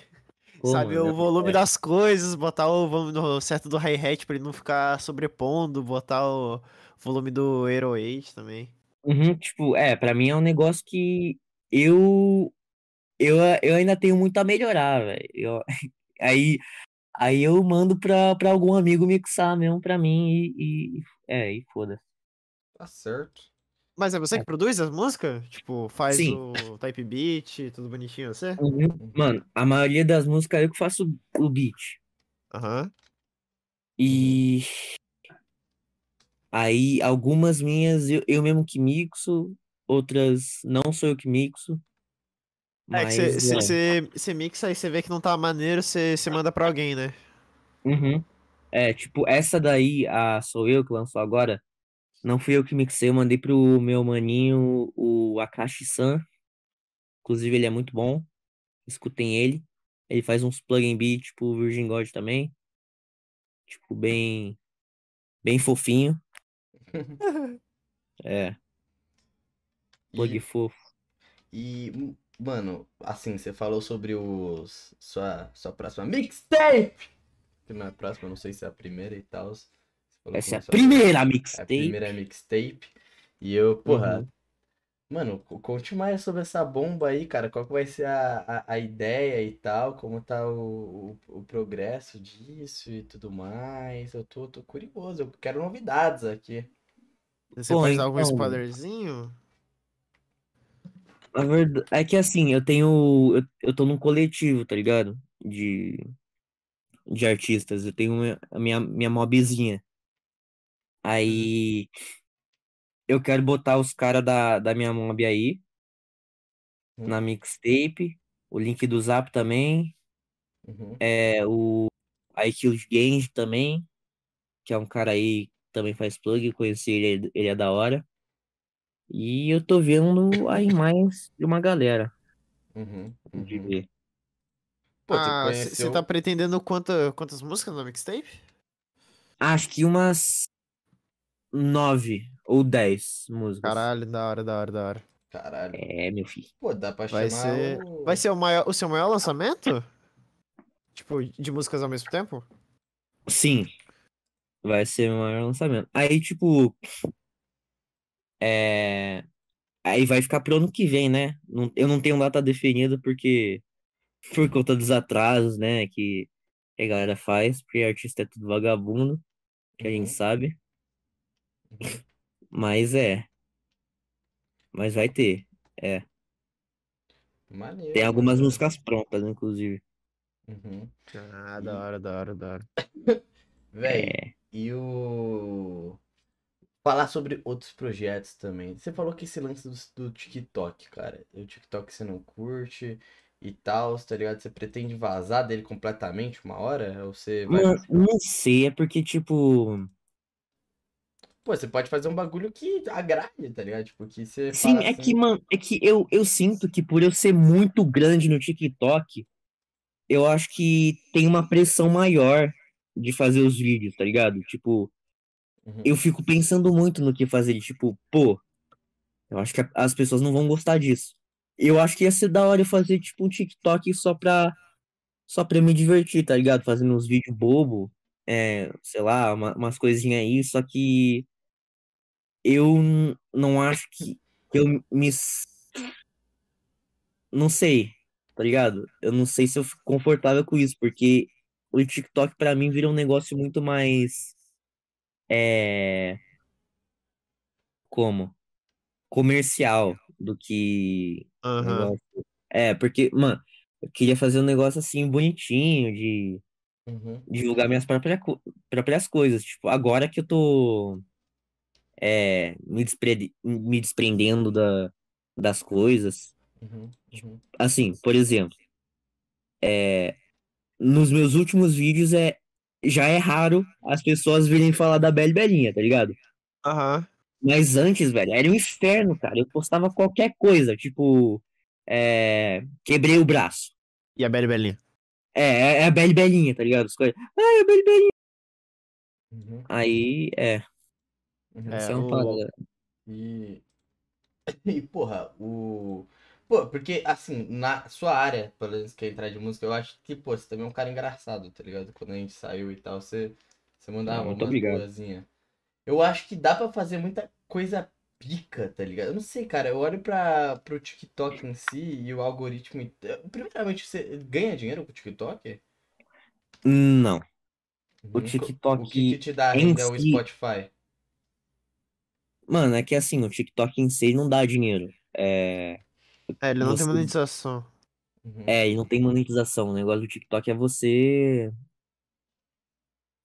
Pô, Sabe, mano, o volume é. das coisas, botar o volume no certo do hi-hat pra ele não ficar sobrepondo, botar o volume do 808 também. Uhum, tipo, é, pra mim é um negócio que eu eu, eu ainda tenho muito a melhorar, velho. <laughs> Aí, aí eu mando pra, pra algum amigo mixar mesmo pra mim e, e- é, e foda. Tá certo. Mas é você que produz as músicas? Tipo, faz Sim. o type beat, tudo bonitinho, você? Uhum. Mano, a maioria das músicas eu que faço o beat. Aham. E aí algumas minhas eu, eu mesmo que mixo, outras não sou eu que mixo. É que Mas é. você mixa e você vê que não tá maneiro, você manda pra alguém, né? Uhum. É, tipo, essa daí, a Sou Eu que lançou agora, não fui eu que mixei, eu mandei pro meu maninho, o Akashi-san. Inclusive, ele é muito bom. Escutem ele. Ele faz uns plug and beat, tipo, Virgin God também. Tipo, bem, bem fofinho. <laughs> É, plug E, fofo. e, mano, assim, você falou sobre os sua, sua próxima mixtape. Que não é próxima, não sei se é a primeira e tal. Essa é a primeira É a mixtape. primeira mixtape. E eu, porra, Uhum. mano, co- conte mais sobre essa bomba aí, cara. Qual que vai ser a, a, a ideia e tal? Como tá o, o, o progresso disso e tudo mais. Eu tô, tô curioso, eu quero novidades aqui. Você Pô, pode dar algum então- spoilerzinho? A verdade é que assim, eu tenho. Eu, eu tô num coletivo, tá ligado? De, de artistas. Eu tenho minha- a minha, minha mobzinha. Aí eu quero botar os caras da, da minha mob aí na mixtape. O link do Zap também. Uhum. É o iKilled Gang também. Que é um cara aí que também faz plug. Conheci ele, ele é da hora. E eu tô vendo aí mais de uma galera Uhum. de Uhum. ver. Pô, você Ah, conheceu. tá pretendendo quanta, quantas músicas na mixtape? Acho que umas nove ou dez músicas. Caralho, da hora, da hora, da hora. Caralho. É, meu filho. Pô, dá pra Vai chamar ser, o. vai ser o, maior, o seu maior lançamento? <laughs> Tipo, de músicas ao mesmo tempo? Sim. Vai ser o maior lançamento. Aí, tipo, É... Aí vai ficar pro ano que vem, né? Eu não tenho data definida porque por conta dos atrasos, né? Que que a galera faz, porque artista é tudo vagabundo, que a gente Uhum. sabe. Mas é. Mas vai ter. Maneiro. Tem algumas maneiro. músicas prontas, inclusive. Uhum. Ah, da hora, da hora, da hora. <laughs> Véi, É. e o. Falar sobre outros projetos também. Você falou que esse lance do, do TikTok, cara. O TikTok você não curte e tal, tá ligado? Você pretende vazar dele completamente uma hora? Ou você vai. Não, não sei, é porque, tipo. Pô, você pode fazer um bagulho que agrade, tá ligado? Tipo, que você Sim, é assim. que, mano, é que eu, eu sinto que por eu ser muito grande no TikTok, eu acho que tem uma pressão maior de fazer os vídeos, tá ligado? Tipo, Uhum. eu fico pensando muito no que fazer. Tipo, pô, eu acho que as pessoas não vão gostar disso. Eu acho que ia ser da hora eu fazer, tipo, um TikTok só pra, só pra me divertir, tá ligado? Fazendo uns vídeos bobo, é, sei lá, uma- umas coisinhas aí, só que eu não acho que eu me. Não sei, tá ligado? Eu não sei se eu fico confortável com isso, porque o TikTok pra mim vira um negócio muito mais. É. Como? Comercial do que negócio. É, porque, mano, eu queria fazer um negócio assim bonitinho, de Uhum. divulgar minhas próprias, próprias coisas. Tipo, agora que eu tô é, me, despre- me desprendendo da, das coisas. Uhum. Uhum. Assim, por exemplo, é, nos meus últimos vídeos é, já é raro as pessoas virem falar da Belle Belinha, tá ligado? Aham. Mas antes, velho, era um inferno, cara. Eu postava qualquer coisa, tipo, é, quebrei o braço. E a Beli Belinha? É, é é a Belle Belinha, tá ligado? As coisas. Ai, a Belle Belinha. Uhum. Aí, é, Uhum. É, isso é uma o- parada. E, <coughs> e porra, o. Pô, porque assim, na sua área, pelo menos que é entrar de música, eu acho que, pô, você também é um cara engraçado, tá ligado? Quando a gente saiu e tal, você, você mandava Ah, muito umas obrigado. boazinhas. Eu acho que dá pra fazer muita coisa pica, tá ligado? Eu não sei, cara, eu olho pra, pro TikTok em si e o algoritmo. e- Primeiramente, você ganha dinheiro com o TikTok? Não. O Uhum. TikTok O que que te dá renda é o Spotify? Mano, é que assim, o TikTok em si não dá dinheiro. É, É, ele não tem Você- monetização. Uhum. é, e não tem monetização. O negócio do TikTok é você.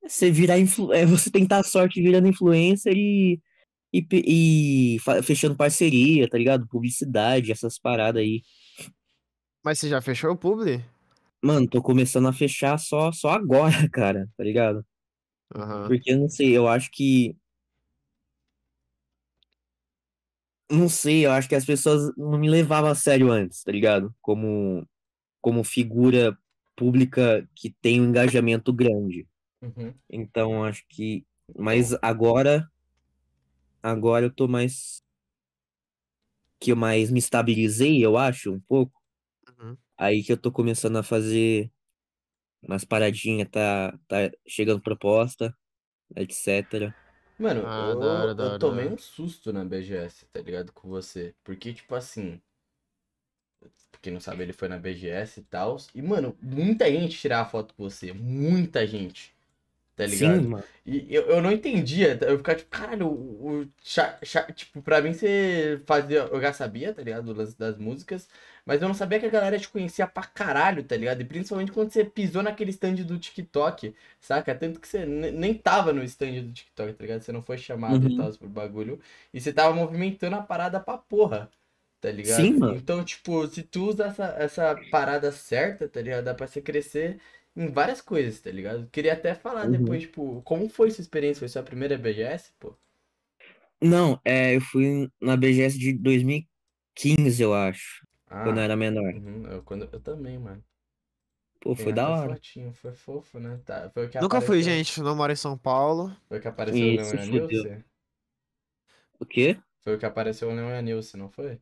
Você virar influ... é você tentar a sorte virando influencer e, e, e fechando parceria, tá ligado? Publicidade, essas paradas aí. Mas você já fechou o publi? Mano, tô começando a fechar só, só agora, <laughs> cara, tá ligado? Aham. Porque eu não sei, eu acho que. Não sei, eu acho que as pessoas não me levavam a sério antes, tá ligado? Como, como figura pública que tem um engajamento grande. Uhum. Então, acho que. Mas agora. Agora eu tô mais. Que eu mais me estabilizei, eu acho, um pouco. Uhum. Aí que eu tô começando a fazer umas paradinhas, tá, tá chegando proposta, etc. Mano, Ah, eu, da hora, da eu hora, tomei hora. um susto na BGS, tá ligado? Com você. Porque, tipo assim. Quem não sabe, ele foi na BGS e tal. E, mano, muita gente tirava foto com você. Muita gente. Tá ligado? Sim, mano. E eu, eu não entendia. Eu ficava tipo, caralho, o, o cha- cha- tipo, pra mim você fazia. Eu já sabia, tá ligado? O lance das músicas. Mas eu não sabia que a galera te conhecia pra caralho, tá ligado? E principalmente quando você pisou naquele stand do TikTok, saca? Tanto que você ne- nem tava no stand do TikTok, tá ligado? Você não foi chamado e Uhum. tal pro bagulho. E você tava movimentando a parada pra porra, tá ligado? Sim, mano. Então, tipo, se tu usa essa, essa parada certa, tá ligado? Dá pra você crescer em várias coisas, tá ligado? Queria até falar Uhum. depois, tipo, como foi sua experiência? Foi sua primeira BGS, pô? Não, é, eu fui na BGS de 2015, eu acho, Ah, quando eu era menor. uhum, eu, quando, eu também, mano. Pô, foi da hora. fotinho, foi fofo, né? Tá, foi o que Nunca fui, apareceu, gente. Não moro em São Paulo. Foi o que apareceu o Leon e. Nilce? O quê? Foi o que apareceu o Leon e a Nilce, não foi?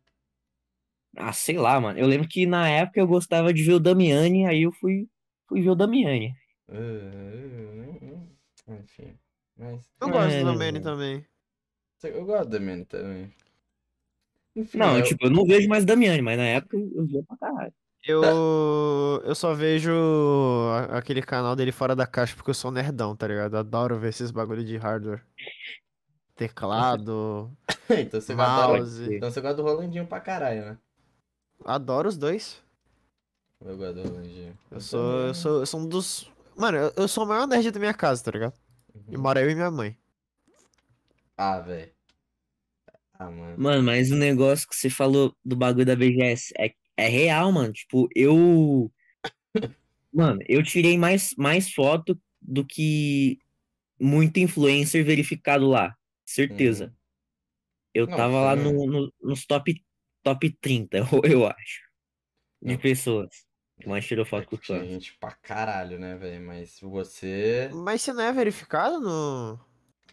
Ah, sei lá, mano. Eu lembro que na época eu gostava de ver o Damiani, aí eu fui, fui ver o Damiani. Uh, uh, uh, Enfim. Mas. Eu gosto É, do mano? também. Eu gosto da Manny também. Enfim, Não, eu- tipo, eu não vejo mais Damiani, mas na época eu via pra caralho. Eu, eu só vejo aquele canal dele fora da caixa porque eu sou nerdão, tá ligado? Adoro ver esses bagulho de hardware. Teclado, <laughs> então você mouse. então você gosta do Rolandinho pra caralho, né? Adoro os dois. Eu gosto do Rolandinho. Eu sou, eu sou, eu sou um dos. Mano, eu, eu sou o maior nerd da minha casa, tá ligado? E Uhum. mora eu e minha mãe. Ah, velho. Ah, mano. Mano, mas o negócio que você falou do bagulho da BGS é, é real, mano. Tipo, eu. <laughs> Mano, eu tirei mais, mais foto do que muito influencer verificado lá. Certeza. Uhum. Eu Não, tava lá também. no, no- nos top, top 30, <laughs> eu, eu acho. De Não. pessoas mais tirou É foto com que os tinha fãs. gente pra caralho, né, velho? Mas você. Mas você não é verificado no,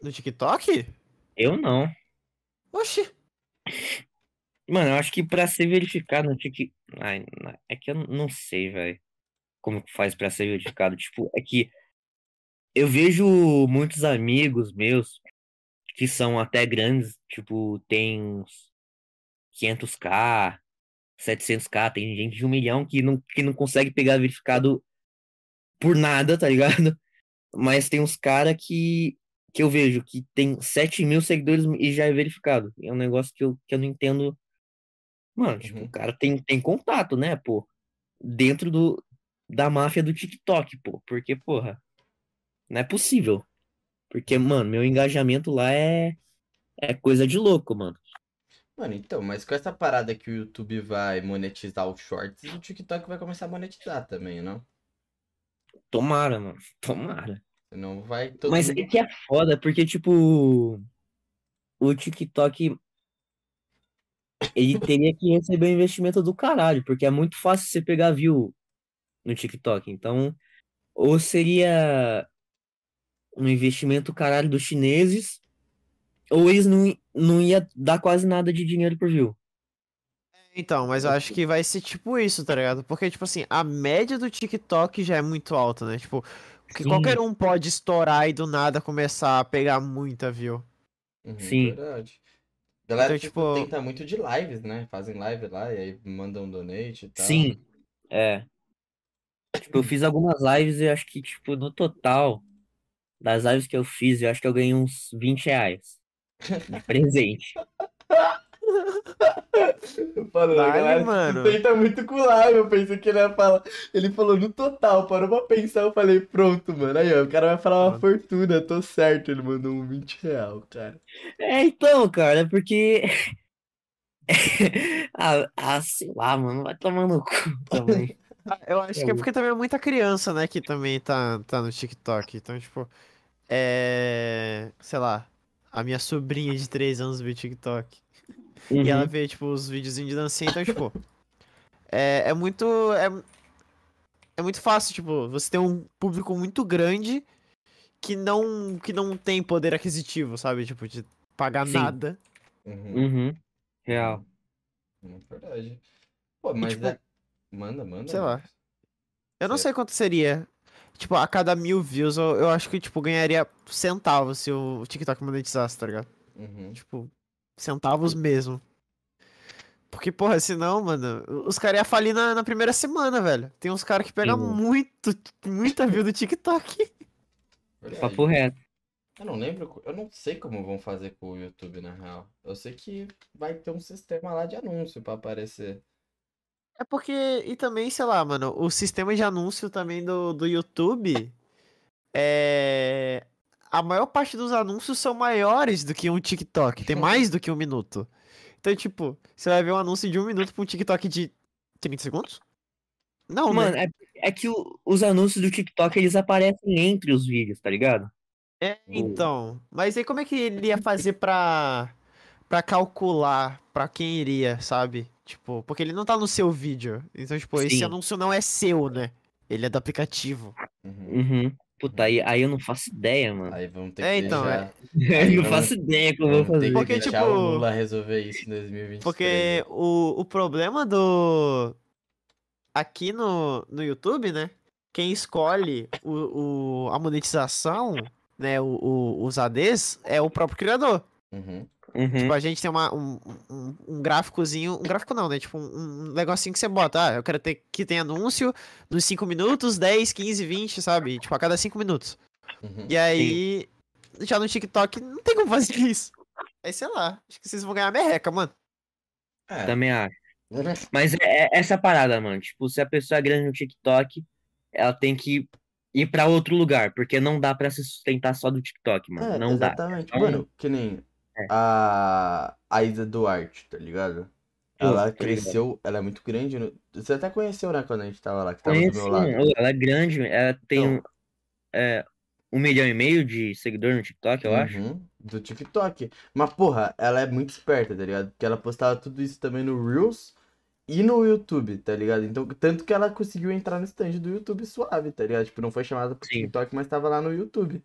no TikTok? Eu não. Oxi. Mano, eu acho que pra ser verificado no TikTok. Ai, é que eu não sei, velho. Como que faz pra ser verificado? Tipo, é que eu vejo muitos amigos meus que são até grandes, tipo, tem uns 500k, 700k, tem gente de um milhão que não, que não consegue pegar verificado por nada, tá ligado? Mas tem uns cara que, que eu vejo que tem 7 mil seguidores e já é verificado. É um negócio que eu, que eu não entendo. Mano, tipo, Uhum. o cara tem, tem contato, né, pô? Dentro do, da máfia do TikTok, pô. Porque, porra, não é possível. Porque, mano, meu engajamento lá é, é coisa de louco, mano. Mano, então, mas com essa parada que o YouTube vai monetizar os shorts, o TikTok vai começar a monetizar também, não? Tomara, mano. Tomara. Senão vai todo Mas mundo. é que é foda, porque, tipo, o TikTok ele teria que receber um investimento do caralho, porque é muito fácil você pegar view no TikTok. Então, ou seria um investimento caralho dos chineses, ou eles não, não ia dar quase nada de dinheiro por view. Então, mas eu acho que vai ser tipo isso, tá ligado? Porque, tipo assim, a média do TikTok já é muito alta, né? Tipo, que Sim. qualquer um pode estourar e do nada começar a pegar muita view. Uhum, Sim. verdade. Galera, Então, tipo, tipo- tenta muito de lives, né? Fazem live lá e aí mandam donate e tal. Sim, é. Tipo, eu fiz algumas lives e eu acho que, tipo, no total das lives que eu fiz, eu acho que eu ganhei uns 20 reais de <laughs> presente. Falou, Dale, galera, mano. tenta muito com live. Eu pensei que ele ia falar. Ele falou no total, parou pra pensar. Eu falei, pronto, mano. Aí, ó, o cara vai falar uma fortuna, tô certo. Ele mandou um 20 real, cara. É, então, cara, é porque. <laughs> ah, ah, sei lá, mano, vai tomar no cu <laughs> também. Ah, Eu acho que é porque também é muita criança, né, que também tá, tá no TikTok. Então, tipo, é. Sei lá, a minha sobrinha de 3 anos vê TikTok. E ela Uhum. vê, tipo, os videozinhos de dancinha, então, tipo. É, é muito. É, é muito fácil, tipo, você tem um público muito grande que não, que não tem poder aquisitivo, sabe? Tipo, de pagar Sim. nada. Uhum. Uhum. Real. Hum, Verdade. Pô, mas tipo, é. Manda, manda. sei lá. Eu não sei quanto seria. Tipo, a cada mil views, eu, eu acho que, tipo, ganharia centavos se o TikTok monetizasse, tá ligado? Uhum. Tipo, centavos mesmo. Porque, porra, senão, mano, os caras iam falir na, na primeira semana, velho. Tem uns caras que pegam Sim. muito, muita view do TikTok. Papo reto. Eu não lembro, eu não sei como vão fazer com o YouTube, na real. Eu sei que vai ter um sistema lá de anúncio pra aparecer. É porque, e também, sei lá, mano, o sistema de anúncio também do, do YouTube é. A maior parte dos anúncios são maiores do que um TikTok, tem mais do que um minuto. Então, tipo, você vai ver um anúncio de um minuto pra um TikTok de 30 segundos? Não, né? Mano, é, é que o- os anúncios do TikTok eles aparecem entre os vídeos, tá ligado? É, então. Mas aí como é que ele ia fazer pra, pra calcular pra quem iria, sabe? Tipo, porque ele não tá no seu vídeo. Então, tipo, esse Sim. anúncio não é seu, né? Ele é do aplicativo. Uhum. Uhum. Puta, aí, aí eu não faço ideia, mano. Aí vamos ter É, que então, deixar, <laughs> eu não faço ideia como eu vou fazer. que Porque, deixar tipo, o Lula resolver isso em 2023. Porque o, o problema do. Aqui no, no YouTube, né? Quem escolhe o, o, a monetização, né? O, o- os ADs, é o próprio criador. Uhum. Uhum. Tipo, a gente tem uma, um, um, um gráficozinho. Um gráfico não, né? Tipo, um, um negocinho que você bota. Ah, eu quero ter que tem anúncio nos 5 minutos, 10, 15, 20, sabe? Tipo, a cada 5 minutos. Uhum. E aí, já no TikTok, não tem como fazer <laughs> isso. Aí, sei lá, acho que vocês vão ganhar merreca, mano. É. Também acho. Mas é, é essa parada, mano. Tipo, se a pessoa é grande no TikTok, ela tem que ir pra outro lugar, porque não dá pra se sustentar só do TikTok, mano. É, não dá. exatamente. Então- Mano, que nem. A, a Isa Duarte, tá ligado? Ela ligado. cresceu, ela é muito grande. no- Você até conheceu, né, quando a gente tava lá, que tava do meu lado. Ela é grande, ela tem Então. um, é, um milhão e meio de seguidor no TikTok, eu acho. Uhum, do TikTok. Mas, porra, ela é muito esperta, tá ligado? Porque ela postava tudo isso também no Reels e no YouTube, tá ligado? Então, tanto que ela conseguiu entrar no stand do YouTube suave, tá ligado? Tipo, não foi chamada pro Sim. TikTok, mas tava lá no YouTube,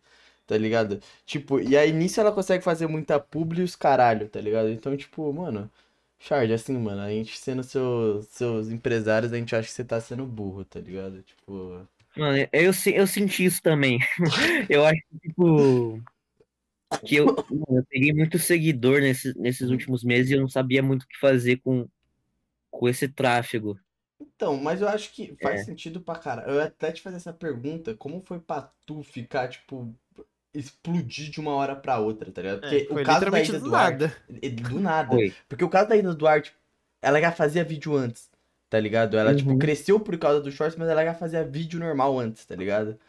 tá ligado? Tipo, e aí nisso ela consegue fazer muita publi e os caralho, tá ligado? Então, tipo, mano, Charge, assim, mano, a gente sendo seu, seus empresários, a gente acha que você tá sendo burro, tá ligado? Tipo. Mano, eu, eu senti isso também. <laughs> Eu acho que, tipo. Que eu, eu peguei muito seguidor nesses, nesses últimos meses e eu não sabia muito o que fazer com, com esse tráfego. Então, mas eu acho que faz É. sentido pra caralho. Eu ia até te fazer essa pergunta, como foi pra tu ficar, tipo, explodir de uma hora pra outra, tá ligado? Porque É, foi o caso da Ida do Duarte, nada. é do nada. Foi. Porque o caso da Ida Duarte, ela já fazia vídeo antes, tá ligado? Ela, tipo, Uhum. cresceu por causa do shorts, mas ela já fazia vídeo normal antes, tá ligado?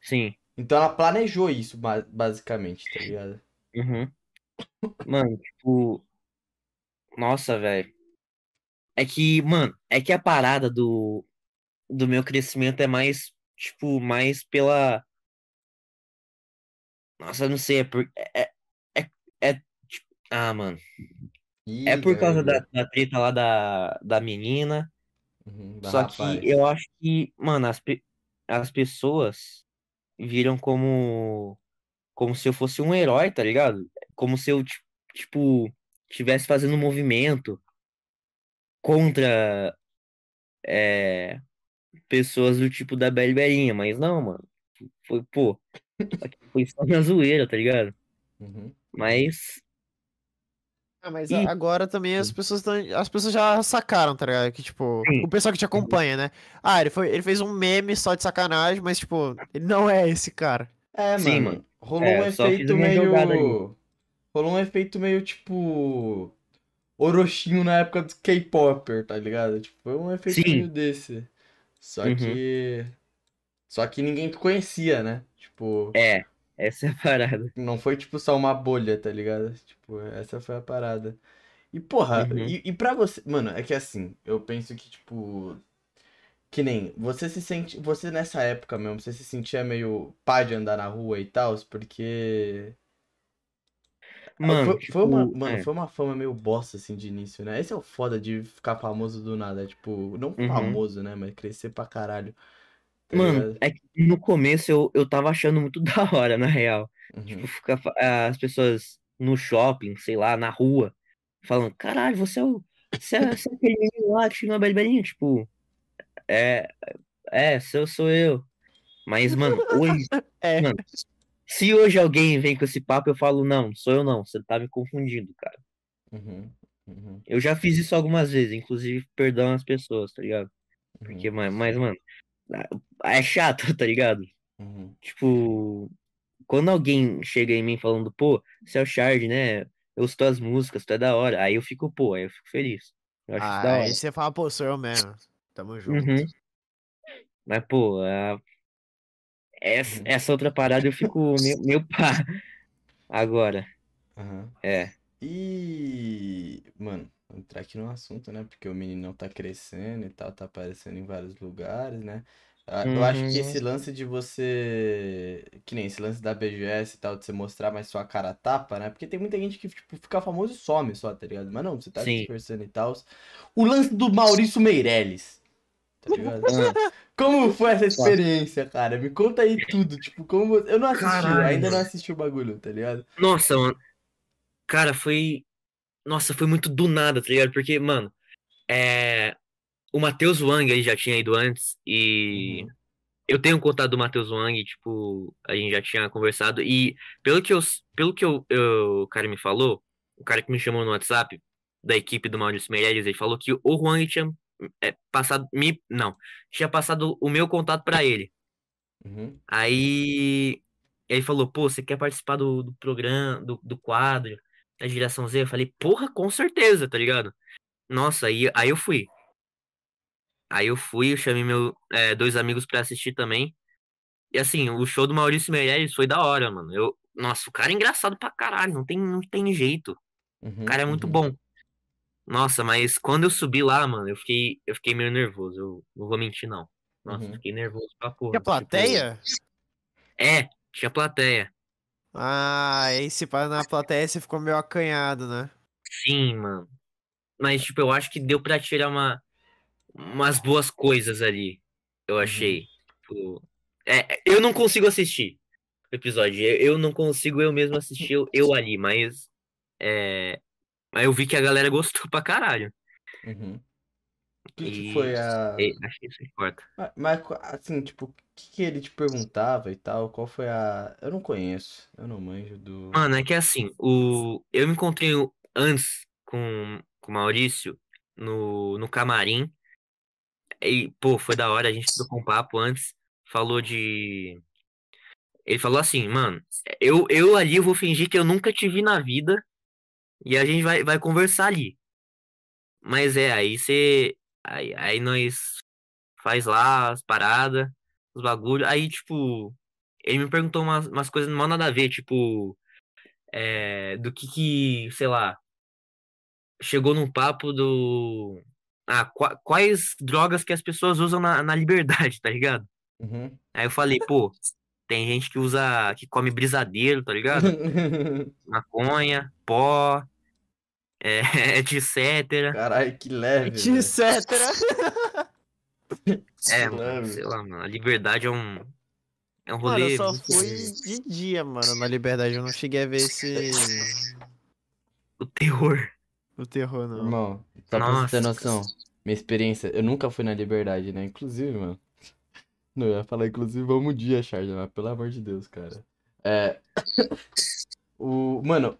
Sim. Então ela planejou isso, ba- basicamente, tá ligado? Uhum. Mano, tipo. Nossa, velho. É que, mano, é que a parada do, do meu crescimento é mais, tipo, mais pela. Nossa, eu não sei, é por. É, é, é, tipo, ah, mano. Ih, É por causa da, da treta lá da, da menina. Uhum, da Só rapaz. que eu acho que, mano, as, as pessoas viram como. Como se eu fosse um herói, tá ligado? Como se eu, ti- tipo, estivesse fazendo um movimento contra é, pessoas do tipo da Beli Belinha, mas não, mano. Foi, pô, foi só na zoeira, tá ligado? Uhum. Mas, Ah, mas E- agora também as pessoas tão, as pessoas já sacaram, tá ligado? Que, tipo, Sim. o pessoal que te acompanha, né? Ah, ele, foi, ele fez um meme só de sacanagem, mas, tipo, ele não é esse cara. É, Sim, mano. mano. Rolou É, um efeito uma meio. Rolou um efeito meio tipo. Orochinho na época do K-Popper, tá ligado? Tipo, foi um efeito Sim. meio desse. Só Uhum. que. Só que ninguém conhecia, né? Tipo, é, essa é a parada. não foi tipo só uma bolha, tá ligado? Tipo, essa foi a parada. E porra, Uhum. e, e pra você. Mano, é que assim, eu penso que, tipo. Que nem, você se sente. Você nessa época mesmo, você se sentia meio pá de andar na rua e tal, porque. Mano, foi, foi uma, tipo, mano, é. foi uma fama meio bosta, assim, de início, né? Esse é o foda de ficar famoso do nada. Tipo, não Uhum. famoso, né? Mas crescer pra caralho. Tá Mano, ligado? é que no começo eu, eu tava achando muito <laughs> da hora, na real. Uhum. Tipo, ficar as pessoas no shopping, sei lá, na rua, falando, caralho, você é o. Você é, você é aquele menino lá que tinha uma belinha, tipo. É. É, sou, sou eu. Mas, mano, hoje. <laughs> É. Mano, se hoje alguém vem com esse papo, eu falo, não, sou eu não, você tá me confundindo, cara. Uhum. Uhum. Eu já fiz isso algumas vezes, inclusive, perdão às pessoas, tá ligado? Porque, Uhum. mas, mas, mano, é chato, <laughs> tá ligado? Uhum. Tipo, quando alguém chega em mim falando, pô, você é o Shard, né? Eu escuto as músicas, tu é da hora. Aí eu fico, pô, aí eu fico feliz. Eu Ah, aí você fala, pô, sou eu mesmo. Tamo junto. Uhum. Mas, pô, a- essa, Uhum. essa outra parada eu fico <laughs> meio, meio pá. <laughs> Agora, Uhum. é. E, mano, entrar aqui no assunto, né? Porque o meninão tá crescendo e tal, tá aparecendo em vários lugares, né? Ah, Eu acho que Uhum. esse lance de você. Que nem esse lance da BGS e tal, de você mostrar mais sua cara tapa, né? Porque tem muita gente que, tipo, fica famoso e some só, tá ligado? Mas não, você tá Sim. dispersando e tal. O lance do Maurício Meirelles, tá ligado? <laughs> Ah, Como foi essa experiência, cara? Me conta aí tudo. Tipo, como. Eu não assisti, Caralho, ainda não assisti o bagulho, tá ligado? Nossa, mano. Cara, foi. Nossa, foi muito do nada, tá ligado? Porque, mano, é. O Matheus Wang ele já tinha ido antes e. Uhum. Eu tenho contato do Matheus Wang, tipo, a gente já tinha conversado, e pelo que eu, pelo que eu, eu- o cara me falou, o cara que me chamou no WhatsApp, da equipe do Maurício Meirelles, ele falou que o Juan tinha é, passado. Me, não, tinha passado o meu contato pra ele. Uhum. Aí ele falou, pô, você quer participar do, do programa, do, do quadro, da geração Z? Eu falei, porra, com certeza, tá ligado? Nossa, aí, aí eu fui. Aí eu fui, eu chamei meus é, dois amigos pra assistir também. E assim, o show do Maurício Meirelles foi da hora, mano. Eu, nossa, o cara é engraçado pra caralho, não tem, não tem jeito. Uhum. O cara é muito uhum. bom. Nossa, mas quando eu subi lá, mano, eu fiquei, eu fiquei meio nervoso. Eu não vou mentir, não. Nossa, Uhum. fiquei nervoso pra porra. Tinha tipo, plateia? é, tinha plateia. Ah, aí se para na plateia você ficou meio acanhado, né? Sim, mano. Mas, tipo, eu acho que deu pra tirar uma, umas boas coisas ali. Eu achei. Tipo, é, eu não consigo assistir o episódio. Eu, eu não consigo eu mesmo assistir eu, eu ali, mas. É, mas eu vi que a galera gostou pra caralho. Uhum. O que, que E- foi a. e acho que isso importa. Mas, assim, tipo, o que, que ele te perguntava e tal? Qual foi a. Eu não conheço. Eu não manjo do. Mano, é que assim, o... eu me encontrei antes com, com o Maurício no, no camarim. E, pô, foi da hora, a gente trocou um papo antes. Falou de. Ele falou assim, mano, eu, eu ali eu vou fingir que eu nunca te vi na vida. E a gente vai, vai conversar ali. Mas é, aí você. Aí, aí nós faz lá as paradas, os bagulhos. Aí, tipo, ele me perguntou umas, umas coisas mal nada a ver, tipo. é, do que que, sei lá. Chegou num papo do. Ah, qua- quais drogas que as pessoas usam na, na liberdade, tá ligado? Uhum. Aí eu falei, pô, tem gente que usa. que come brisadeiro, tá ligado? <laughs> Maconha, pó, é, <laughs> etc. Caralho, que leve. Etc. É, Leve. mano, sei lá, mano. A liberdade é um. É um Mano, rolê. eu só fui de dia, mano, na Liberdade. Eu não cheguei a ver esse. <laughs> O terror. O terror, não. Irmão, só pra você ter noção, minha experiência, eu nunca fui na Liberdade, né? Inclusive, mano. Não, eu ia falar, inclusive, vamos um dia, Charles, mas pelo amor de Deus, cara. É. <coughs> O. Mano,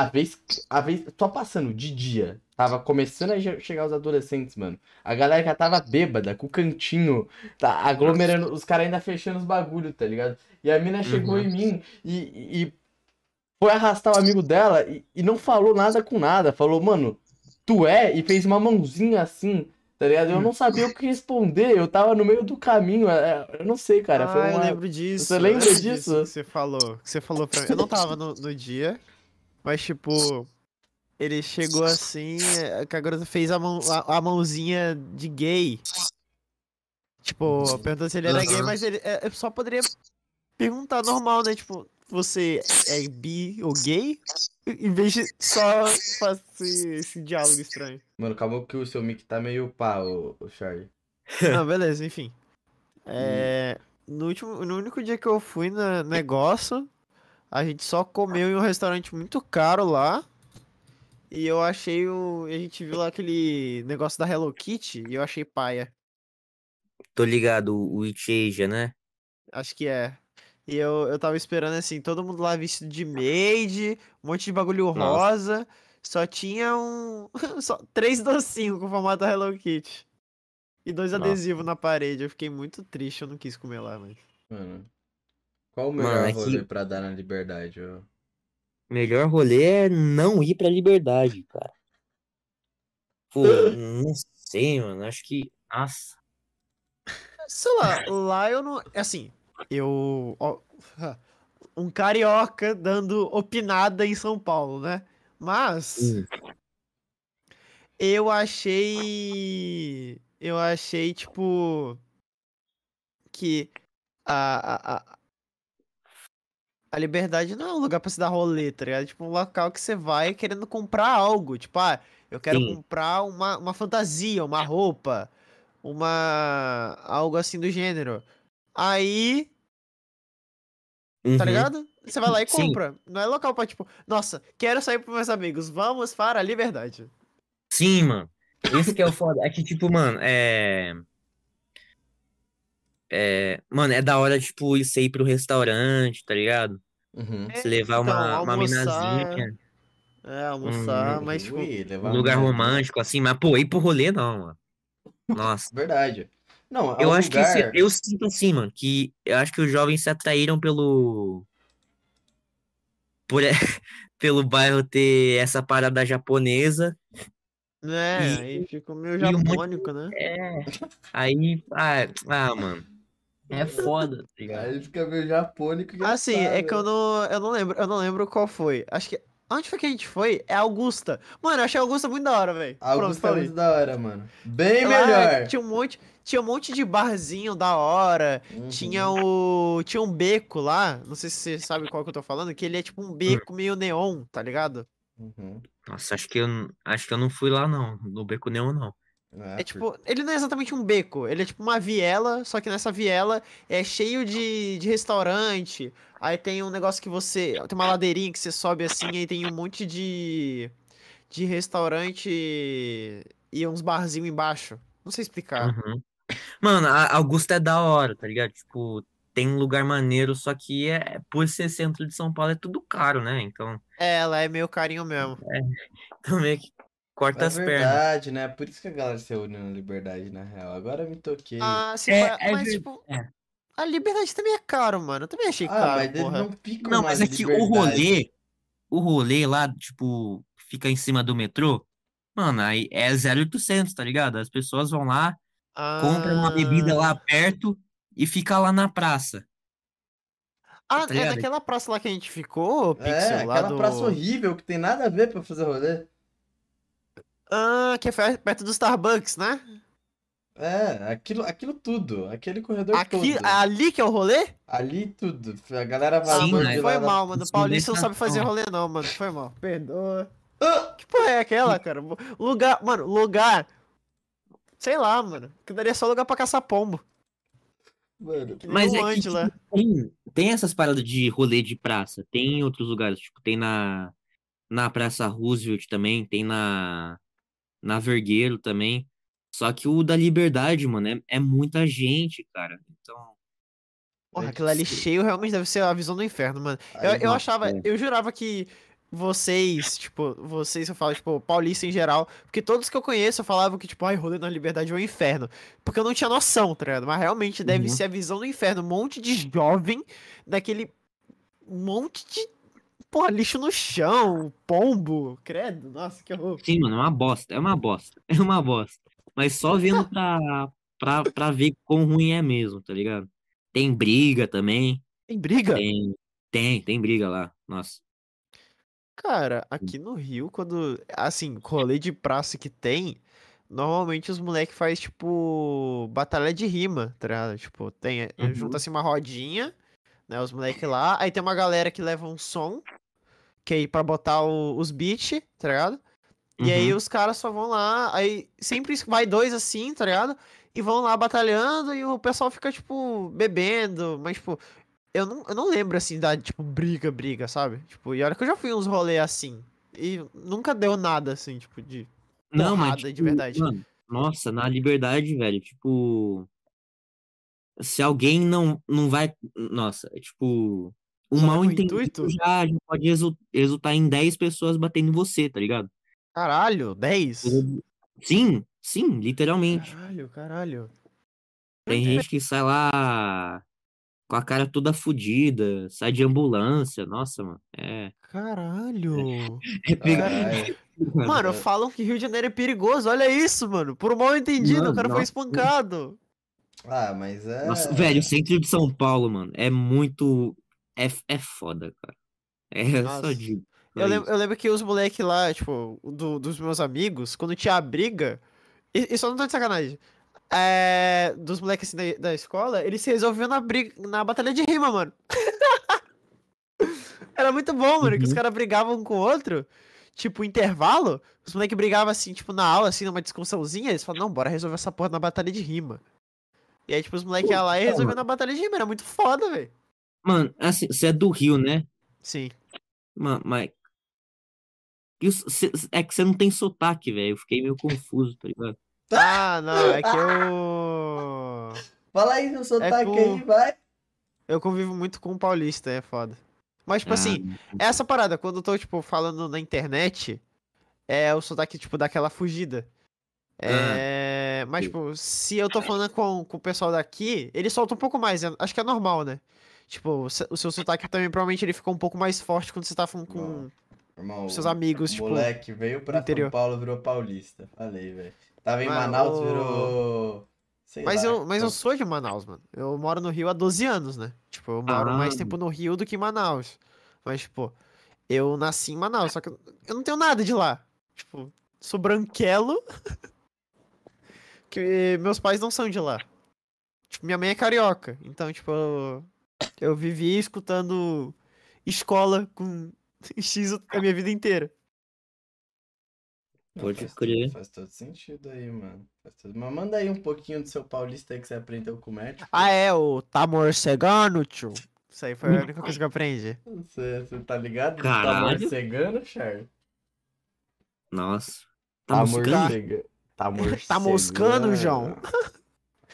a vez. A vez. Tô passando de dia. Tava começando a che- chegar os adolescentes, mano. A galera já tava bêbada, com o cantinho, tá aglomerando, os caras ainda fechando os bagulho, tá ligado? E a mina chegou Uhum. em mim e, e foi arrastar o amigo dela e, e não falou nada com nada. Falou, mano, tu é? E fez uma mãozinha assim, tá ligado? Eu não sabia o que responder, eu tava no meio do caminho, é, eu não sei, cara. Ah, eu uma. lembro disso. Você eu lembra lembro disso? que você falou. Que você falou pra mim. Eu não tava no, no dia, mas tipo. Ele chegou assim, é, que a garota fez a, mão, a, a mãozinha de gay. Tipo, perguntou se ele era gay, Aham. mas ele é, eu só poderia perguntar normal, né? Tipo, você é bi ou gay? Em vez de só fazer esse diálogo estranho. Mano, calma que o seu mic tá meio pá, o, o Charlie. <laughs> Não, beleza, enfim. <laughs> É, no último, no único dia que eu fui no negócio, a gente só comeu em um restaurante muito caro lá. E eu achei o. A gente viu lá aquele negócio da Hello Kitty e eu achei paia. Tô ligado, o It Asia, né? Acho que é. E eu, eu tava esperando assim, todo mundo lá vestido de maid, um monte de bagulho Nossa. rosa. Só tinha um. <laughs> Só três docinhos com o formato da Hello Kitty. E dois Nossa. adesivos na parede. Eu fiquei muito triste, eu não quis comer lá, mas. Mano. Qual o Mano, melhor é que- rolê pra dar na liberdade? ô? Melhor rolê é não ir pra liberdade, cara. Pô, <laughs> não sei, mano. Acho que. Nossa. Sei lá, lá eu não. Assim, eu. ó, <laughs> um carioca dando opinada em São Paulo, né? Mas Hum. eu achei. Eu achei, tipo. Que a, a, a, liberdade não é um lugar pra se dar rolê, tá ligado? Tipo, um local que você vai querendo comprar algo. Tipo, ah, eu quero Sim. comprar uma, uma fantasia, uma roupa, uma. algo assim do gênero. Aí, tá Uhum. ligado? Você vai lá e Sim. compra. Não é local pra, tipo, nossa, quero sair com meus amigos, vamos para a liberdade. Sim, mano. Esse que é o foda. É que, tipo, mano, é. É. Mano, é da hora, tipo, ir pro restaurante, tá ligado? Uhum. É, Você levar então, uma, uma almoçar. minazinha. É, almoçar, Hum, mas tipo. Ui, levar Um lugar romântico, assim, mas, pô, ir pro rolê não, mano. Nossa. <laughs> Verdade. Não, é Eu acho que esse- lugar- eu sinto assim, mano, que eu acho que os jovens se atraíram pelo. Por, e- <laughs> pelo bairro ter essa parada japonesa. Né, E- aí fica meio e um monte- japônico, né? É. Aí. Ah, ah, mano. É foda, tá ligado? Aí fica meio japônico. já Assim, é que eu não, eu não lembro, eu não lembro qual foi. Acho que. Onde foi que a gente foi? É Augusta. Mano, eu achei Augusta muito da hora, velho. Pronto, Augusto é falei. muito da hora, mano. Bem Lá melhor. Tinha um monte, tinha um monte de barzinho da hora. Uhum. Tinha o. Tinha um beco lá. Não sei se você sabe qual que eu tô falando, que ele é tipo um beco meio neon, tá ligado? Uhum. Nossa, acho que eu, acho que eu não fui lá, não. No Beco Neon, não. É, É tipo, ele não é exatamente um beco, ele é tipo uma viela, só que nessa viela é cheio de, de restaurante. Aí tem um negócio que você. Tem uma ladeirinha que você sobe assim, aí tem um monte de. de restaurante e uns barzinhos embaixo. Não sei explicar. Uhum. Mano, a Augusta é da hora, tá ligado? Tipo, tem um lugar maneiro, só que é, por ser centro de São Paulo é tudo caro, né? Então, É, ela é meio carinho mesmo. <laughs> então meio que corta É as pernas. verdade, né? Por isso que a galera se une na liberdade, na real. Agora eu me toquei. Ah, É, fa- é mas ver- tipo. é. A liberdade também é caro, mano. Eu também achei Ah, caro, mas porra. não ficam Não, mas é que o rolê, o rolê lá, tipo, fica em cima do metrô, mano, aí é 0800, tá ligado? As pessoas vão lá, compram uma bebida Ah. lá perto e fica lá na praça. Ah, tá é ligado? naquela praça lá que a gente ficou, Pixel, É, lá aquela do... praça horrível que tem nada a ver pra fazer rolê. Ah, que é perto do Starbucks, né? É, aquilo, aquilo tudo. Aquele corredor Aqui, todo. ali que é o rolê? Ali tudo. A galera Sim, vazou né? de Foi mal, mano. Isso Paulista não sabe fazer rolê não, mano. Foi mal. Perdoa. Ah! Que porra é aquela, cara? Lugar, mano, lugar... Sei lá, mano. Que daria só lugar pra caçar pombo. Mano, Mas o é que, Ângela. Tem, tem essas paradas de rolê de praça, tem em outros lugares, tipo, tem na, na Praça Roosevelt também, tem na, na Vergueiro também. Só que o da Liberdade, mano, é, é muita gente, cara. Então, Porra, é aquilo ali cheio realmente deve ser a visão do inferno, mano. Eu, eu achava, é. eu jurava que vocês, tipo, vocês, eu falo, tipo, paulista em geral, porque todos que eu conheço falavam que, tipo, ai, rolê na liberdade é um inferno. Porque eu não tinha noção, tá ligado? Mas realmente deve Uhum. ser a visão do inferno. Um monte de jovem daquele. Monte de. Porra, lixo no chão, pombo, credo, nossa, que horror. sim, mano, é uma bosta, é uma bosta, <laughs> é uma bosta. Mas só vendo pra, pra, pra ver quão ruim é mesmo, tá ligado? Tem briga também, Tem briga? tem, tem, tem briga lá, nossa. Cara, aqui no Rio, quando. Assim, rolê de praça que tem, normalmente os moleques faz tipo. Batalha de rima, tá ligado? Tipo, tem. eh, Uhum. Junta-se uma rodinha, né? Os moleques lá. Aí tem uma galera que leva um som, que é aí pra botar o- os beats, tá ligado? E aí Uhum. os caras só vão lá. Aí sempre vai dois assim, tá ligado? E vão lá batalhando e o pessoal fica, tipo, bebendo. Mas, tipo, eu não, eu não lembro assim da, tipo, briga, briga, sabe? Tipo, e olha que eu já fui uns rolê assim. E nunca deu nada, assim, tipo, de. Não, mas porrada de tipo, verdade. mano, nossa, na liberdade, velho, tipo, se alguém não não vai, nossa, é tipo, um Só mal entendido já, já pode resu- resultar em 10 pessoas batendo em você, tá ligado? Caralho, 10? Sim, sim, literalmente. Caralho, caralho. Tem gente que sai lá com a cara toda fodida, sai de ambulância, nossa, mano, é, Caralho. é <laughs> <laughs> pega- Caralho. <laughs> Mano, falam que Rio de Janeiro é perigoso, olha isso, mano. Por um mal entendido, o cara foi espancado. Ah, mas é. Nossa, velho, o centro de São Paulo, mano, é muito, é, é foda, cara. É só Nossa. de Eu lembro, eu lembro que os moleques lá, tipo, do- dos meus amigos, quando tinha a briga, e- isso eu não tô de sacanagem, é, dos moleques assim, da, da escola, eles se resolviam na briga, na batalha de rima, mano. <laughs> Era muito bom, mano, que os Uhum. caras brigavam um com o outro, tipo, intervalo, os moleques brigavam assim, tipo, na aula, assim, numa discussãozinha, eles falavam, não, bora resolver essa porra na batalha de rima. E aí, tipo, os moleques iam lá e resolviam na batalha de rima, era muito foda, velho. Mano, assim, você é do Rio, né? Sim. Mano, mas. É que você não tem sotaque, velho. Eu fiquei meio confuso, tá ligado? <laughs> Ah, não, é que eu... <laughs> Fala aí seu sotaque com- aí, vai. Eu convivo muito com o paulista, é foda. Mas, tipo assim, Ah, essa parada, quando eu tô, tipo, falando na internet, é o sotaque, tipo, daquela fugida. É. Mas, tipo, se eu tô falando com, com o pessoal daqui, ele solta um pouco mais. Acho que é normal, né? Tipo, o se- o seu sotaque também, provavelmente, ele fica um pouco mais forte quando você tá falando com Irmão, seus amigos, o tipo. moleque veio pra interior. São Paulo, virou paulista. Falei, velho. Tava em Mano, Manaus, virou. Sei Mas lá, eu, mas eu sou de Manaus, mano. Eu moro no Rio há 12 anos, né? Tipo, eu moro mais Ah. tempo no Rio do que em Manaus. Mas, tipo, eu nasci em Manaus, só que eu não tenho nada de lá. Tipo, sou branquelo. <laughs> que meus pais não são de lá. Tipo, minha mãe é carioca. Então, tipo, eu, eu vivi escutando escola com <laughs> X a minha vida inteira. Não, Pode faz crer. Todo, faz todo sentido aí, mano. Faz todo- Mas manda aí um pouquinho do seu paulista aí que você aprendeu com o médico. Ah, é, o tá morcegando, tio. Isso aí foi a única coisa que eu aprendi. <laughs> Você, você tá ligado? Tá Caralho. morcegando, Charles? Nossa. Tá Tá morcegando. Tá <laughs> moscando, João?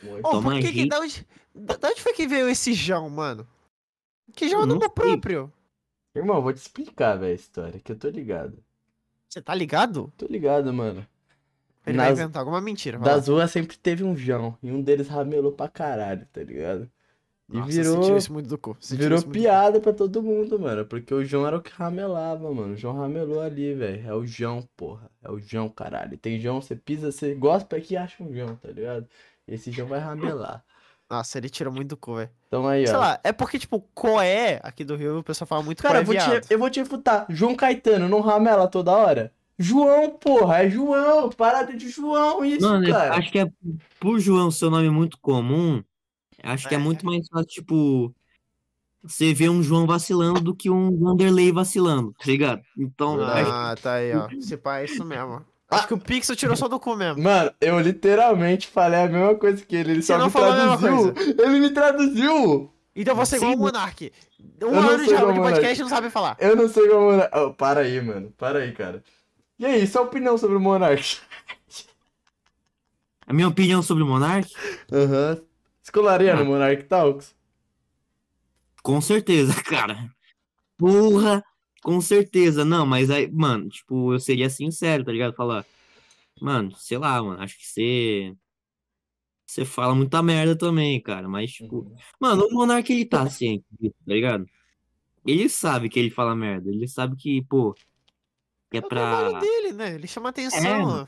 Mor- <laughs> Ô, por que que, da onde, da onde foi que veio esse João, mano? Que João é Não nome próprio. Irmão, vou te explicar, velho, a história, que eu tô ligado. Você tá ligado? Tô ligado, mano. Ele vai Nas- inventar alguma mentira. vai. Das ruas sempre teve um João. E um deles ramelou pra caralho, tá ligado? E Nossa, virou, sentiu isso muito do cu. virou isso muito do piada pra todo mundo, mano. Porque o João era o que ramelava, mano. O João ramelou ali, velho. É o João, porra. É o João, caralho. Tem João, você pisa, você gosta aqui e acha um João, tá ligado? Esse João vai ramelar. Nossa, ele tirou muito do cu, velho. Então aí, Sei ó. lá, é porque, tipo, Coé, aqui do Rio, o pessoal fala muito Cara, Coé eu vou, viado. te, eu vou te refutar. João Caetano não ramela toda hora? João, porra, é João. Parada de João, isso, Mano, eu cara. acho que é por João ser um nome muito comum, acho que é É. muito mais fácil, tipo, você ver um João vacilando do que um Wanderlei vacilando, tá ligado? Então, Verdade. acho Ah, tá aí, ó. Esse pai é isso mesmo. Acho que o Pixel tirou só do cu mesmo. Mano, eu literalmente falei a mesma coisa que ele. Ele Você só não me traduziu. Ele me traduziu. Então você é igual o. Monark. Um ano de de Monark. podcast e não sabe falar. Eu não sei como. Oh, para aí, mano. Para aí, cara. E aí, sua opinião sobre o Monark? a minha opinião sobre o Monark, Aham. Escolaria no Ah. Monark Talks? com certeza, <laughs> cara. Porra, com certeza. Não, mas aí, mano, tipo, eu seria sincero, tá ligado? Falar, mano, sei lá, mano, acho que você. Você fala muita merda também, cara. Mas, tipo, Uhum. Mano, o Monark ele tá ciente disso, tá ligado? Ele sabe que ele fala merda. Ele sabe que, pô, que é É o pra. dele, né? Ele chama atenção.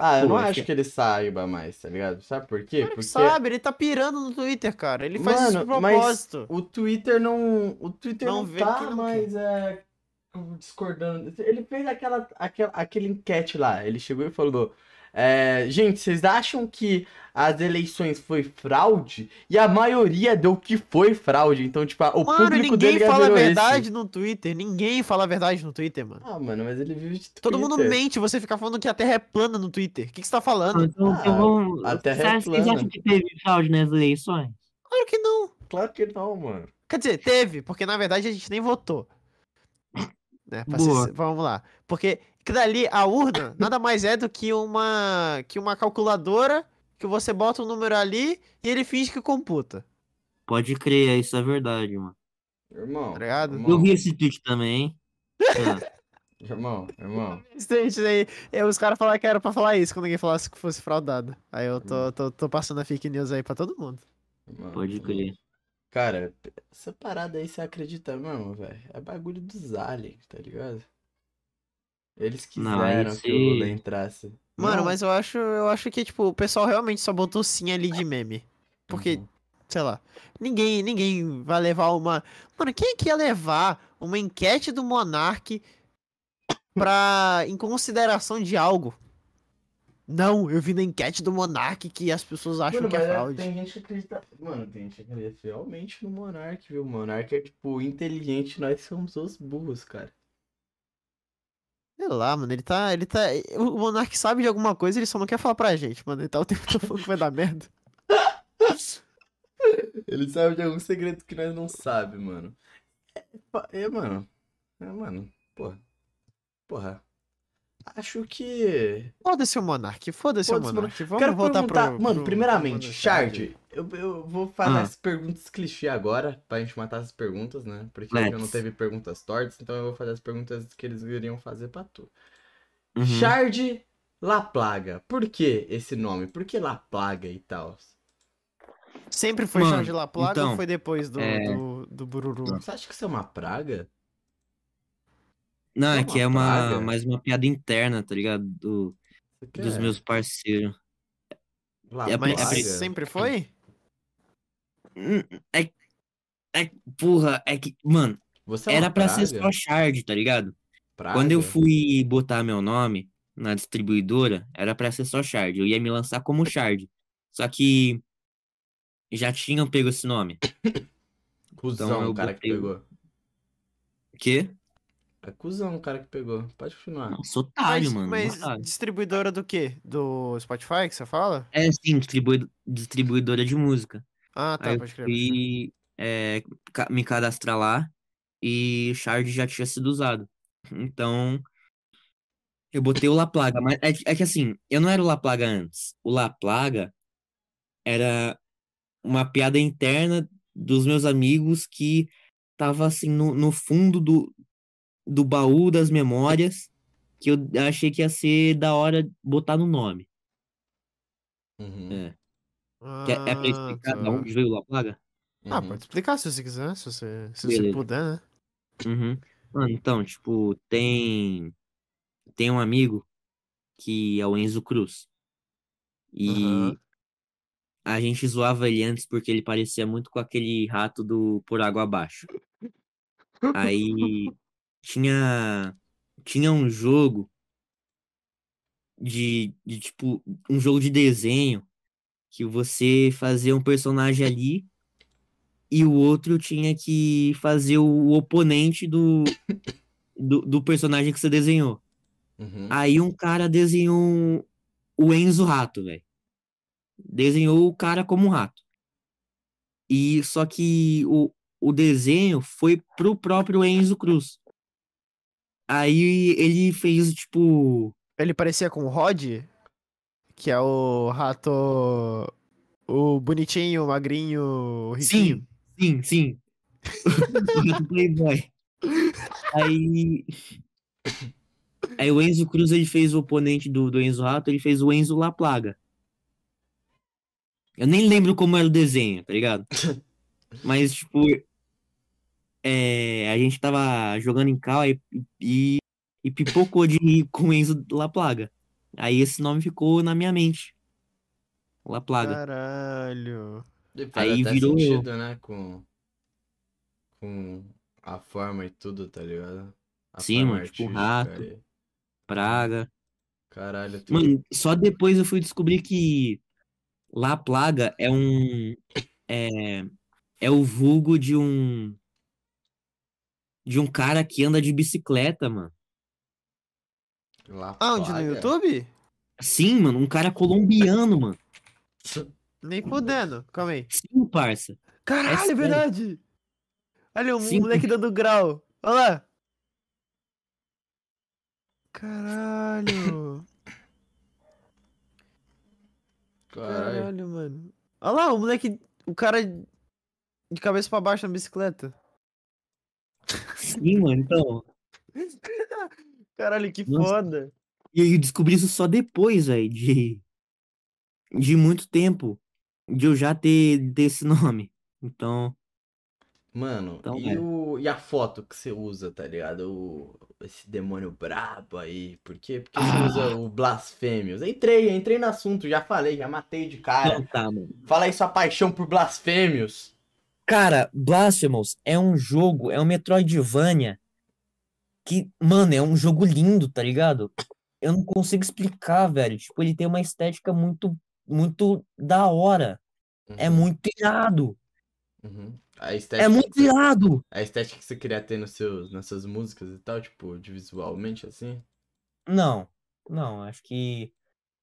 Ah, eu Pô, não acho que- que ele saiba mais, tá ligado? Sabe por quê? Claro que Porque sabe, ele tá pirando no Twitter, cara. Ele faz isso Mano, de mas- propósito. o Twitter não. O Twitter Não não, vê tá não mais é, discordando. Ele fez aquela, aquela, aquele enquete lá. Ele chegou e falou. É, gente, vocês acham que as eleições foi fraude? E a maioria deu que foi fraude. Então, tipo, o Mano, público ninguém dele fala a virou esse. verdade no Twitter. Ninguém fala a verdade no Twitter, mano. Ah, mano, mas ele vive de Todo mundo Twitter. mente, você fica falando que a Terra é plana no Twitter. O que, que você tá falando? Então, Ah, então vamos. a Terra Você é acha- Vocês plana. acham que teve fraude nas eleições? Claro que não. Claro que não, mano. Quer dizer, teve, porque na verdade a gente nem votou. Né, ser- vamos lá. Porque que dali, a urna nada mais é do que uma, que uma calculadora que você bota um número ali e ele finge que computa. Pode crer, isso é verdade, mano. Irmão. Tá ligado? Irmão, Eu vi esse tweet também, hein? Ah, <laughs> irmão, irmão. Gente, aí, aí os caras falaram que era pra falar isso quando ninguém falasse que fosse fraudado. Aí eu tô, tô, tô passando a fake news aí pra todo mundo. irmão, pode irmão. crer. Cara, essa parada aí você acredita mesmo, velho? É bagulho dos aliens, tá ligado? Eles Não, quiseram aí que o Lula entrasse. Mano, Não? mas eu acho, eu acho que, tipo, o pessoal realmente só botou sim ali de meme. Porque, Uhum. sei lá, ninguém, ninguém vai levar uma. Mano, quem é que ia levar uma enquete do Monark pra. em consideração de algo? Não, eu vi na enquete do Monark que as pessoas acham Mano, que é é- fraude. tem gente que acredita. Mano, tem gente que acredita realmente no Monark, viu? O Monark é, tipo, inteligente, nós somos os burros, cara. Sei lá, mano, ele tá. Ele tá. O Monark sabe de alguma coisa, ele só não quer falar pra gente, mano. Ele tá o tempo todo falando que vai dar merda. Ele sabe de algum segredo que nós não sabe, mano. É, é, mano. É, mano. Porra. Porra. Acho que. Foda-se o Monark, foda-se o Foda-se o Monark. Vamos Quero voltar perguntar, pro. mano, pro- primeiramente, Shard, Eu, eu vou fazer Ah. as perguntas clichê agora, pra gente matar as perguntas, né? Porque hoje não teve perguntas tortas, então eu vou fazer as perguntas que eles iriam fazer pra tu. Uhum. Shard La Plaga. Por que esse nome? Por que La Plaga e tal? Sempre foi Mano, Jorge La Plaga então, ou foi depois do, é- do, do Bururu? Você acha que isso é uma praga? Não, É é que é uma, praga? mais uma piada interna, tá ligado? Do, dos é meus parceiros. La é- Mas é Plaga? sempre foi? É, é, porra, é que, mano, Você é era pra ser praga? só Shard, tá ligado? Praga? Quando eu fui botar meu nome na distribuidora, era pra ser só Shard. Eu ia me lançar como Shard. Só que já tinham pego esse nome. <coughs> Cusão então o cara que botei pegou. O quê? É cuzão o cara que pegou. Pode continuar. Nossa, otário, mas, mano. mas otário. distribuidora do quê? Do Spotify que você fala? É, sim, distribui- distribuidora de música. Ah, tá, Aí pode crer. fui é, me cadastrar lá e Shard já tinha sido usado. Então, eu botei o La Plaga. Mas é, que- é que assim, eu não era o La Plaga antes. O La Plaga era uma piada interna dos meus amigos que tava assim no, no fundo do, do baú das memórias que eu achei que ia ser da hora botar no nome. Uhum. É. Que é, é pra Ah, explicar tá. de onde veio o La Plaga? Ah, uhum. pode explicar se você quiser, se você, se você puder, né? Uhum. Mano, então, tipo, tem tem um amigo que é o Enzo Cruz. E Aham. a gente zoava ele antes porque ele parecia muito com aquele rato do Por Água Abaixo. Aí tinha tinha um jogo de, de tipo um jogo de desenho que você fazia um personagem ali e o outro tinha que fazer o oponente do, do, do personagem que você desenhou. Uhum. Aí um cara desenhou um- o Enzo Rato, velho. Desenhou o cara como um rato. E só que o, o desenho foi pro próprio Enzo Cruz. Aí ele fez, tipo. Ele parecia com o Rod, que é o rato. O bonitinho, o magrinho, o riquinho. Sim, sim, sim. <laughs> Playboy. Aí. Aí o Enzo Cruz ele fez o oponente do, do Enzo Rato, ele fez o Enzo La Plaga. Eu nem lembro como era o desenho, tá ligado? <laughs> Mas, tipo, é, a gente tava jogando em cal e, e, e pipocou de rir com o Enzo La Plaga. Aí esse nome ficou na minha mente. La Plaga. Caralho. Aí virou- sentido, né? Com, com a forma e tudo, tá ligado? A Sim, mano, tipo, rato. Praga. Caralho. Mano, só depois eu fui descobrir que La Plaga é um. É, é o vulgo de um. De um cara que anda de bicicleta, mano. La Aonde? No Plaga? YouTube? Sim, mano, um cara colombiano, mano. Nem fudendo. Calma aí. Sim, parça. Caralho, é, sério. verdade. Olha o Sim. moleque dando grau. Olha lá. Caralho. Caralho. Caralho, mano. Olha lá, o moleque. O cara de cabeça pra baixo na bicicleta. Sim, mano, então. <laughs> Caralho, que Nossa. foda. E eu descobri isso só depois, velho, de. De muito tempo. De eu já ter desse <laughs> nome. Então. Mano, Então, e, é. o, e a foto que você usa, tá ligado? O, esse demônio brabo aí. Por quê? Porque você Ah. usa o Blasfêmios. Entrei, entrei no assunto, já falei, já matei de cara. Então tá, mano. Fala aí sua paixão por Blasfêmios. Cara, Blasphemous é um jogo, é um Metroidvania que, mano, é um jogo lindo, tá ligado? Eu não consigo explicar, velho. Tipo, ele tem uma estética muito, muito da hora. É Uhum, muito irado. uhum. A É estética, muito que você, irado. a estética que você queria ter nos seus, nas suas músicas e tal, tipo, de visualmente assim. Não, não, acho que,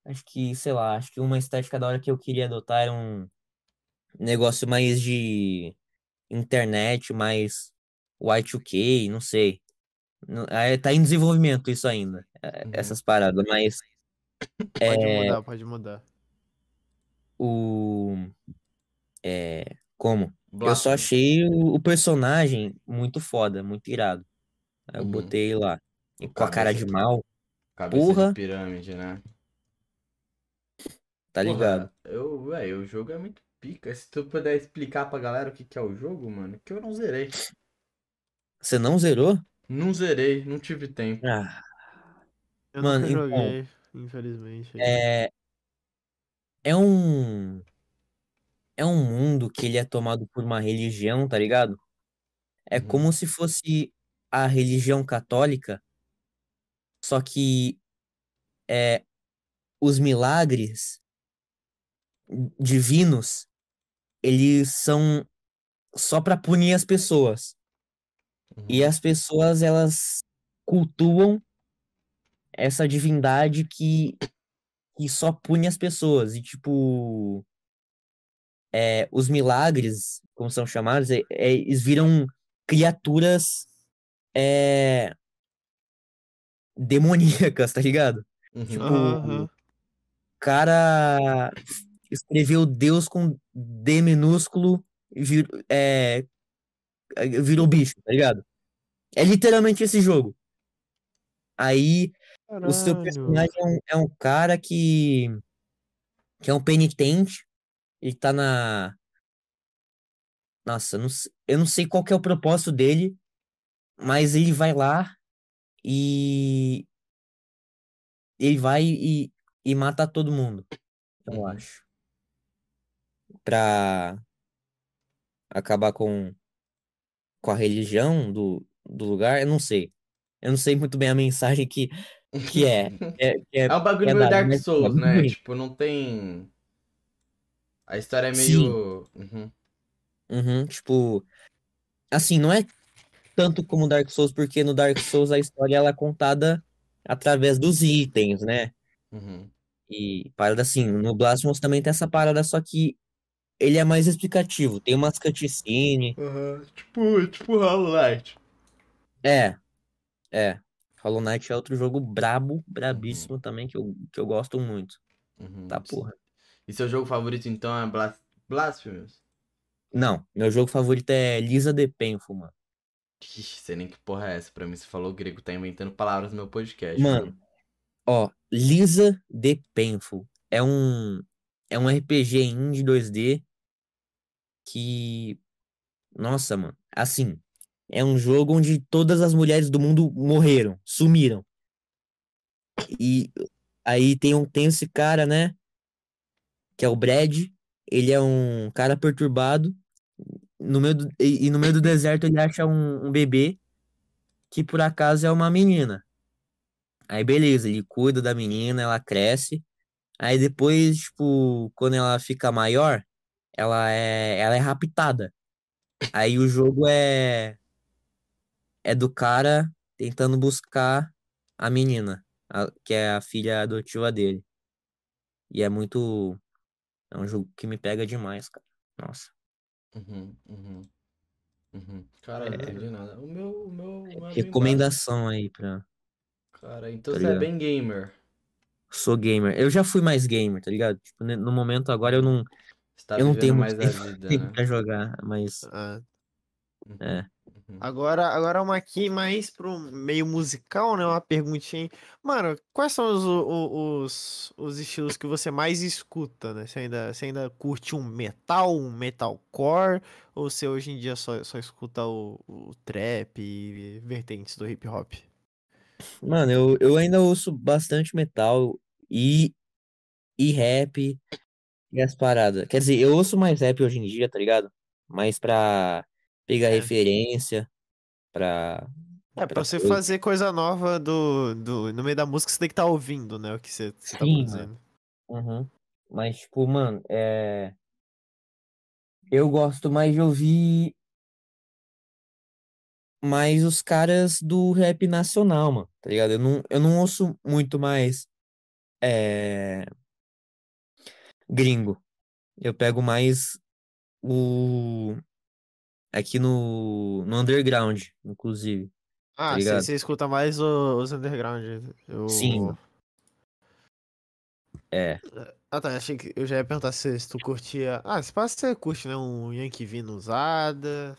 acho que, sei lá, acho que uma estética da hora que eu queria adotar era um negócio mais de internet, mais Y2K, não sei. É, Tá em desenvolvimento isso ainda, é, Uhum. essas paradas, mas Pode é, mudar, pode mudar. o É, como? Eu só achei o, o personagem muito foda, muito irado. Aí eu Uhum. botei lá. E com a cara cabeça- de mal, Cabeça Porra. de pirâmide, né? tá ligado? Porra, eu, velho, o jogo é muito pica. Se tu puder explicar pra galera o que que é o jogo, mano, que eu não zerei. Você não zerou? Não zerei, não tive tempo. Ah, Eu Mano, nunca então, joguei, infelizmente. é. É um. É um mundo que ele é tomado por uma religião, tá ligado? É Uhum. como se fosse a religião católica, só que é, os milagres divinos, eles são só pra punir as pessoas. E Uhum. as pessoas, elas cultuam essa divindade que, que só pune as pessoas. E, tipo, é, os milagres, como são chamados, é- é- eles viram criaturas é, demoníacas, <laughs> tá ligado? Uhum. Tipo, o cara escreveu Deus com D minúsculo e vir, é, virou bicho, tá ligado? É literalmente esse jogo. Aí o seu Caralho. personagem é um, é um cara que, que é um penitente. Ele tá na. Nossa, eu não eu não sei qual que é o propósito dele, mas ele vai lá e. Ele vai e, e mata todo mundo, eu Uhum. acho. Pra acabar com, com a religião do, do lugar, eu não sei. Eu não sei muito bem a mensagem que, que é. É, que é, É um bagulho é meio Dark Souls, né? ruim. Tipo, não tem. A história é meio. Uhum. Uhum, tipo, assim, não é tanto como Dark Souls, porque no Dark Souls a história ela é contada através dos itens, né? Uhum. E parada assim, no Blasphemous também tem essa parada, só que ele é mais explicativo, tem umas cutscene. Uhum. Tipo, tipo Hollow Knight. É, é. Hollow Knight é outro jogo brabo, brabíssimo também, que eu, que eu gosto muito. Uhum. Tá, porra. E seu jogo favorito então é Blas... Blasphemous? Não, meu jogo favorito é Lisa the Painful, mano. Ixi, sei nem que porra é essa. Pra mim, você falou grego, tá inventando palavras no meu podcast. Mano, ó, Lisa the Painful é um é um RPG indie 2D que nossa, mano, assim, é um jogo onde todas as mulheres do mundo morreram, sumiram. E aí tem um tem esse cara, né, que é o Brad, ele é um cara perturbado no meio do, e, e no meio do deserto ele acha um, um bebê que por acaso é uma menina. Aí beleza, ele cuida da menina, ela cresce. Aí depois, tipo, quando ela fica maior, ela é, ela é raptada. Aí o jogo é é do cara tentando buscar a menina, a- que é a filha adotiva dele. E é muito é um jogo que me pega demais, cara. Nossa. Uhum, uhum. Uhum. Cara, eu não É. entendi nada. O meu, o meu, o é básico. Recomendação aí pra Cara, então Tá você é ligado? bem gamer. sou gamer. Eu já fui mais gamer, tá ligado? Tipo, no momento agora eu não tá eu não tenho mais vida, <laughs> tempo né? pra jogar, mas Ah, Uhum, é. uhum. Agora, agora uma aqui mais pro meio musical, né? Uma perguntinha. Mano, quais são os, os, os estilos que você mais escuta, né? Você ainda, você ainda curte um metal, um metalcore? Ou você hoje em dia só, só escuta o, o trap e vertentes do hip hop? Mano, eu, eu ainda ouço bastante metal e, e rap e as paradas. Quer dizer, eu ouço mais rap hoje em dia, tá ligado? Mais pra pegar É. referência, pra. É, pra pra você coisa. fazer coisa nova do, do, no meio da música, você tem que estar ouvindo, né? O que você, você tá Sim, produzindo. Uhum. Mas, tipo, mano, é. Eu gosto mais de ouvir mais os caras do rap nacional, mano, tá ligado? Eu não, eu não ouço muito mais é... gringo. Eu pego mais o. Aqui no, no underground, inclusive. Ah, você, ligado? você escuta mais os underground. Eu... Sim. É. Ah, tá. Achei que eu já ia perguntar se, se tu curtia. Ah, se passa você curte, né? Um Yankee Vino usada.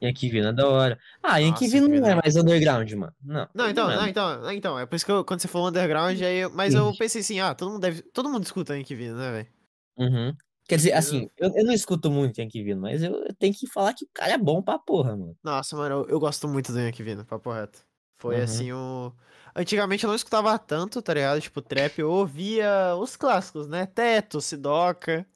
Yankee Vino é da hora. Ah, Yankee Vino não é mais underground, mano. Não. Não, então, é. não, então, não, então. É por isso que eu, quando você falou underground, aí eu, mas eu pensei assim, ah, todo mundo deve. Todo mundo escuta Yankee Vino, né, velho? Uhum. Quer dizer, assim, eu, eu não escuto muito Yankee Vino, mas eu, eu tenho que falar que o cara é bom pra porra, mano. Nossa, mano, eu, eu gosto muito do Yankee Vino, papo reto. Foi Uhum. assim o. Antigamente eu não escutava tanto, tá ligado? Tipo, trap, eu ouvia os clássicos, né? Teto, Sidoca.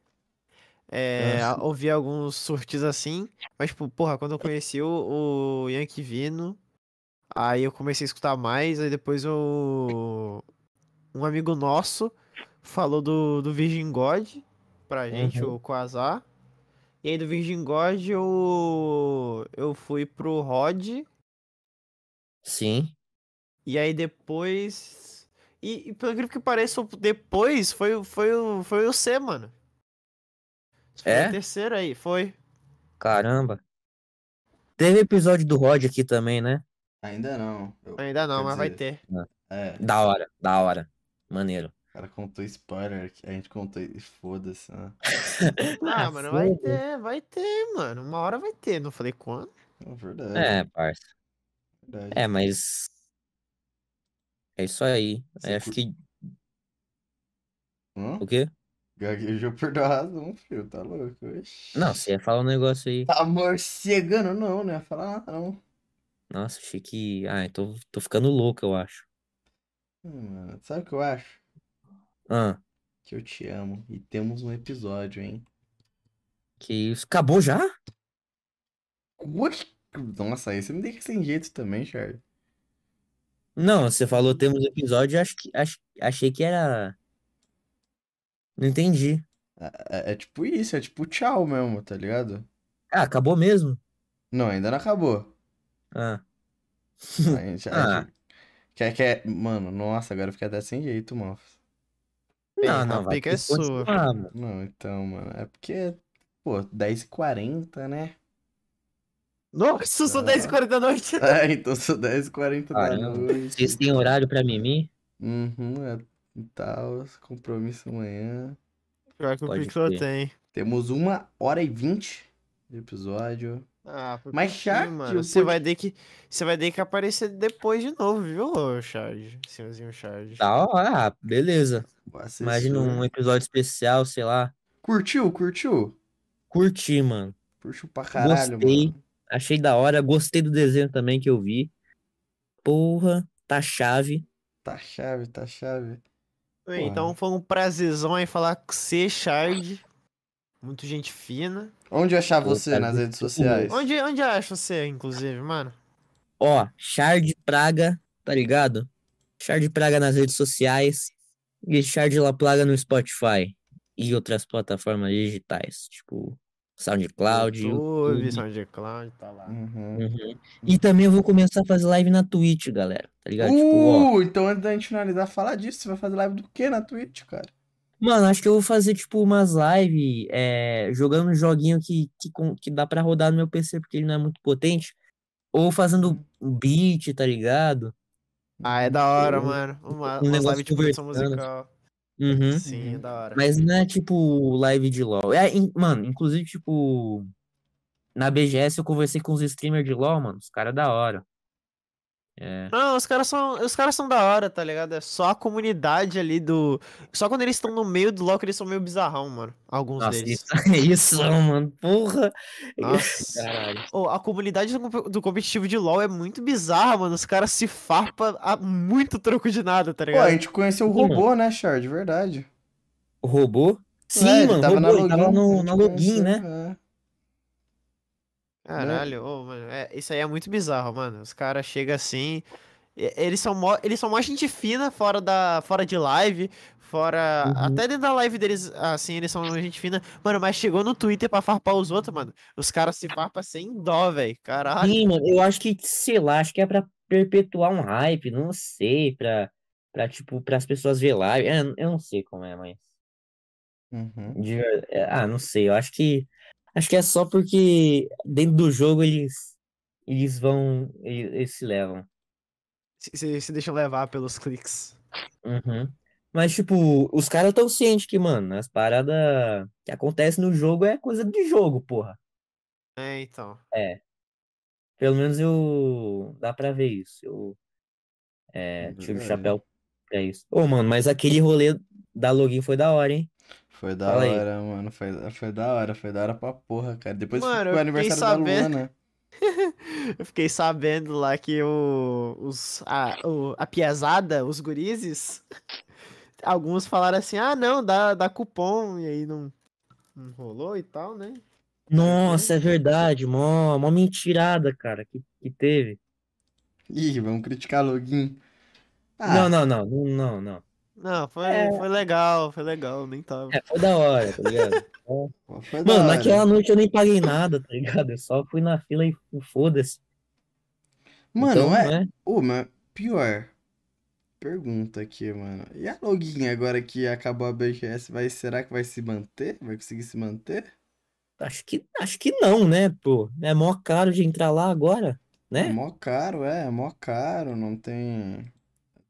É, Nossa. ouvia alguns surtis assim. Mas, tipo, porra, quando eu conheci o, o Yankee Vino, aí eu comecei a escutar mais, aí depois o. Um amigo nosso falou do, do Virgin God pra gente, Uhum. o Quasar. E aí do Virgin God eu, eu fui pro Rod. Sim. E aí depois. E, e pelo incrível que pareça, o depois foi, o- foi, o, foi o C, mano. Foi É? a terceira aí, foi. Caramba. Teve episódio do Rod aqui também, né? Ainda não. Eu- Ainda não, quer mas vai dizer, ter. É, Da hora, da hora. Maneiro. O cara contou spoiler, aqui, a gente contou e foda-se, né? <laughs> Ah, Ah, mano, vai foda. ter, vai ter, mano. Uma hora vai ter. Não falei quando. É verdade, É, parça. verdade. É, mas. É isso aí. Você É, acho cur- que. Hã? O quê? Gaguejou por dar razão, filho, tá louco? Oxi. Não, você ia falar um negócio aí. Tá morcegando, não, não ia falar nada, não. Nossa, achei que. Ai, tô, tô ficando louco, eu acho. Hum, mano, sabe o que eu acho? Ah, Que eu te amo. E temos um episódio, hein? que isso. Acabou já? What? Nossa, aí você me deixa sem jeito também, Charlie. Não, você falou temos episódio, acho que, ach, achei que era. Não entendi. É, é tipo isso, é tipo tchau mesmo, tá ligado? Ah, acabou mesmo? Não, ainda não acabou. Ah, A gente, a Ah. gente- Quer, quer... Mano, nossa, agora eu fiquei até sem jeito, mano. Não, a não, vai pica é que sua. mano. Não, então, mano, é porque, pô, 10h40, né? Nossa, são Ah. 10h40 da noite. <laughs> É, então sou 10h40 da Caramba. noite. Vocês têm horário pra mimir? Uhum, é, tal, compromisso amanhã. Pior que o Pode Pixel tem. Temos uma hora e vinte de episódio. Ah, por Mas, Chard, mano. o Você pod- vai ter que. Você vai ter que aparecer depois de novo, viu, Charge? Senhorzinho Charge. Tá, ah, beleza. O Imagina um episódio especial, sei lá. Curtiu, curtiu? Curti, mano. Curtiu pra caralho, Gostei. mano. Achei da hora. Gostei do desenho também que eu vi. Porra, tá chave. Tá chave, tá chave. Bem, Então foi um prazerzão aí falar com você, Shard. Muito gente fina. Onde achar você nas redes sociais? Onde, onde acha você, inclusive, mano? Ó, Shard Praga, tá ligado? Shard Praga nas redes sociais. E Shard La Plaga no Spotify. E outras plataformas digitais. Tipo, SoundCloud, YouTube, YouTube. SoundCloud, tá lá. Uhum. Uhum. E também eu vou começar a fazer live na Twitch, galera. Tá ligado? Tipo, ó. Uh, então antes da gente finalizar, falar disso, você vai fazer live do que na Twitch, cara? Mano, acho que eu vou fazer, tipo, umas lives é, jogando um joguinho que, que, que dá pra rodar no meu PC, porque ele não é muito potente. Ou fazendo um beat, tá ligado? Ah, é da hora, Um- mano. Uma, um lives de produção musical. Uhum. Sim, é da hora. Mas não é tipo live de LoL. É, in- mano, inclusive, tipo, na BGS eu conversei com os streamers de LoL, mano. Os caras da hora. É. Não, os caras são, os caras são da hora, tá ligado? É só a comunidade ali do. Só quando eles estão no meio do LoL que eles são meio bizarrão, mano. Alguns Nossa, deles. isso, <laughs> isso, mano. Porra. Nossa. <laughs> Caralho. Ô, a comunidade do, comp- do competitivo de LoL é muito bizarra, mano. Os caras se farpam a muito troco de nada, tá Pô, a ligado? gente conheceu o robô, né, Shard? Verdade. O robô? Sim, É, ele mano. tava na robô, ele tava login, no, na login, conheceu, né? é. Caralho, ô, mano. É, isso aí é muito bizarro, mano. Os caras chegam assim. e- Eles são mó, eles são mó gente fina fora, da, fora de live. Fora. Uhum. Até dentro da live deles, assim, eles são gente fina. Mano, mas chegou no Twitter pra farpar os outros, mano. Os caras se farpam sem dó, velho. Caralho. Sim, mano. Eu acho que, sei lá, acho que é pra perpetuar um hype, não sei, pra, pra tipo, pras pessoas ver live. É, eu não sei como é, mas. Uhum. De é, Ah, não sei. Eu acho que acho que é só porque dentro do jogo eles eles vão eles, eles se levam. Se, se, se deixam levar pelos cliques. Uhum. Mas, tipo, os caras tão cientes que, mano, as paradas que acontecem no jogo é coisa de jogo, porra. É, então. É. Pelo menos eu. Dá pra ver isso. Eu. É, tiro o chapéu pra isso. Ô, mano, mas aquele rolê da login foi da hora, hein? Foi da Fala aí. hora, mano. Foi, foi da hora, foi da hora pra porra, cara. Depois Mano, foi o aniversário da sabendo- Luana. <laughs> Eu fiquei sabendo lá que o, os, a, o, a piazada, os gurizes, alguns falaram assim, ah, não, dá, dá cupom, e aí não, não rolou e tal, né? Nossa, é verdade. Mó, mó mentirada, cara, que, que teve. Ih, vamos criticar login. Ah, Não, não, não, não, não, não. Não, foi, É. foi legal, foi legal, nem tava. É, foi da hora, tá ligado? <laughs> foi Mano, hora. naquela noite eu nem paguei nada, tá ligado? Eu só fui na fila e foda-se. Mano, Então, é. né? Ô, mas pior. Pergunta aqui, mano. E a login agora que acabou a BGS, vai, será que vai se manter? Vai conseguir se manter? Acho que, acho que não, né, pô? É mó caro de entrar lá agora, É né? mó caro, é, é mó caro, não tem.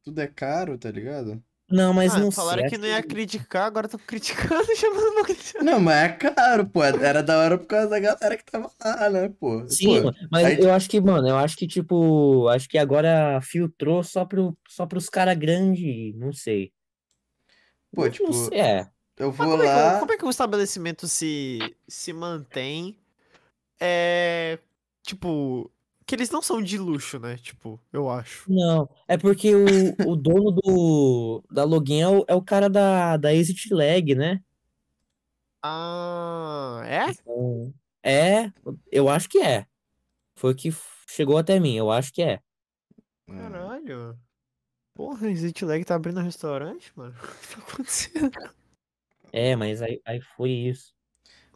Tudo é caro, tá ligado? Não, mas Ah, não falaram sei. que não ia criticar, agora estão criticando, <laughs> chamando pra criticar. Não, mas é caro, pô. Era da hora por causa da galera que tava lá, né, pô? Sim, Pô, mas aí- eu acho que, mano, eu acho que, tipo, acho que agora filtrou só pro, só pros caras grandes, não sei. Pô, Não tipo, sei, é. eu Mas vou como, é que, lá. como é que o estabelecimento se, se mantém? É. Tipo. Que eles não são de luxo, né? Tipo, eu acho. Não, é porque o, <laughs> o dono do, da login é o, é o cara da, da Exit Lag, né? Ah, é? Então, é, eu acho que é. Foi o que chegou até mim, eu acho que é. Caralho. Porra, Exit Lag tá abrindo restaurante, mano? <laughs> O que tá acontecendo? É, mas aí, aí foi isso.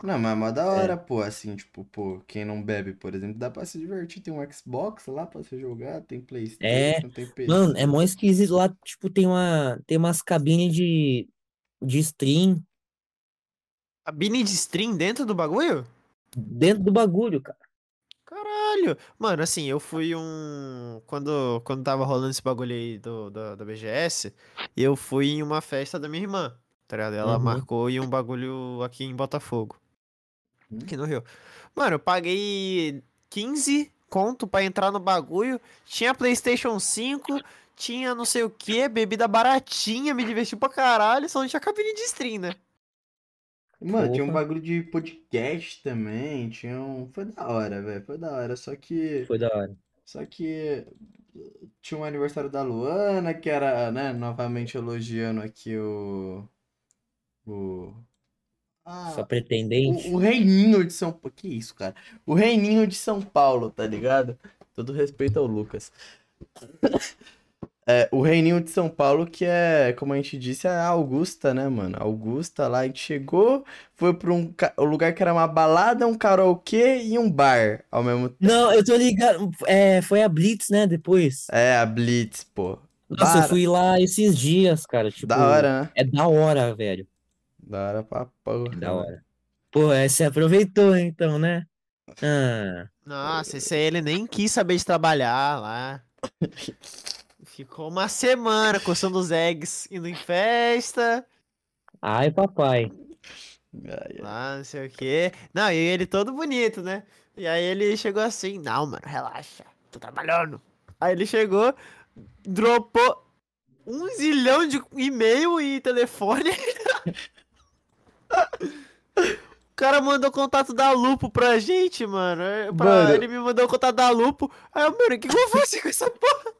Não, mas é mó É. da hora, pô, assim, tipo, pô, quem não bebe, por exemplo, dá pra se divertir. Tem um Xbox lá pra você jogar, tem PlayStation, tem PC. É, Mano, é mó esquisito lá, tipo, tem uma, tem umas cabines de, de stream Cabine de stream dentro do bagulho? dentro do bagulho, cara. Caralho! Mano, assim, eu fui um. Quando, quando tava rolando esse bagulho aí do, da, da BGS, eu fui em uma festa da minha irmã, tá ligado? Ela Uhum. marcou em um bagulho aqui em Botafogo. Aqui no Rio. Mano, eu paguei 15 conto pra entrar no bagulho, tinha PlayStation 5, tinha não sei o que, bebida baratinha, me diverti pra caralho, só não tinha cabine de stream, né? Mano, tinha um bagulho de podcast também, tinha um... Foi da hora, velho, foi da hora, só que... Foi da hora. Só que tinha um aniversário da Luana, que era, né, novamente elogiando aqui o... O... Ah, Só pretendente. O, o Reininho de São Paulo. Que isso, cara? O Reininho de São Paulo, tá ligado? Todo respeito ao Lucas. É, o Reininho de São Paulo, que é, como a gente disse, é a Augusta, né, mano? Augusta lá, a gente chegou, foi pra um ca- um lugar que era uma balada, um karaokê e um bar ao mesmo tempo. Não, eu tô ligado. É, foi a Blitz, né? Depois. É, a Blitz, pô. Nossa, eu Bara- fui lá esses dias, cara. Tipo, Da hora, né? é da hora, velho. Da hora pra porra. Da hora. Pô, é, você aproveitou então, né? Ah, Nossa, esse aí ele nem quis saber de trabalhar lá. <laughs> Ficou uma semana coçando os eggs, indo em festa, ai, papai. Ai, ai. lá, não sei o quê. Não, e ele todo bonito, né? E aí ele chegou assim, não, mano, relaxa, tô trabalhando. Aí ele chegou, dropou um zilhão de e-mail e telefone. <laughs> O cara mandou contato da Lupo pra gente, mano. é, pra- Mano. Ele me mandou o contato da Lupo. Aí eu, mano, o que, que eu vou fazer com essa porra?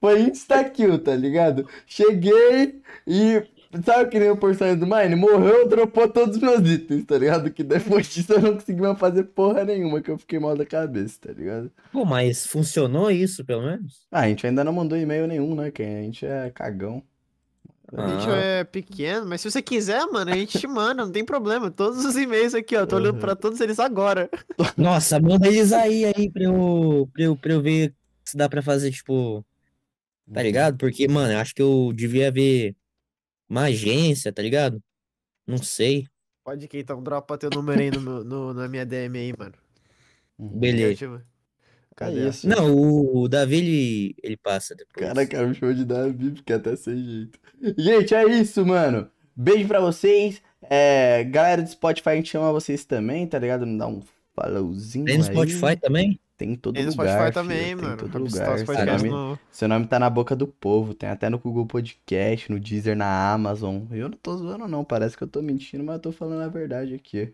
Foi insta-kill, tá ligado? Cheguei e. Sabe que nem o personagem do Mine? Morreu, dropou todos os meus itens, tá ligado? Que depois disso eu não consegui mais fazer porra nenhuma, que eu fiquei mal da cabeça, tá ligado? Pô, mas funcionou isso, pelo menos? Ah, a gente ainda não mandou e-mail nenhum, né? Que a gente é cagão. A gente Ah. é pequeno, mas se você quiser, mano, a gente te manda, não tem problema. Todos os e-mails aqui, ó. Tô olhando Uhum. pra todos eles agora. <laughs> Nossa, manda eles aí, aí pra eu, pra eu, pra eu ver se dá pra fazer, tipo, tá ligado? Porque, mano, eu acho que eu devia ver uma agência, tá ligado? Não sei. Pode que então, dropa teu número aí no, meu- no- na minha DM aí, mano. Beleza. Eu- É Cadê? isso. Não, o, o Davi, ele, ele passa depois. Cara, cara, me chamou de Davi, porque até sem jeito. Gente, é isso, mano. Beijo pra vocês. É, galera do Spotify, a gente ama vocês também, tá ligado? Me dá um followzinho Tem no aí. Spotify também? Tem em todo Tem no lugar, Spotify filho, também, tem em mano. todo Rabiscola lugar. Seu nome, no- seu nome tá na boca do povo. Tem até no Google Podcast, no Deezer, na Amazon. Eu não tô zoando, não. Parece que eu tô mentindo, mas eu tô falando a verdade aqui.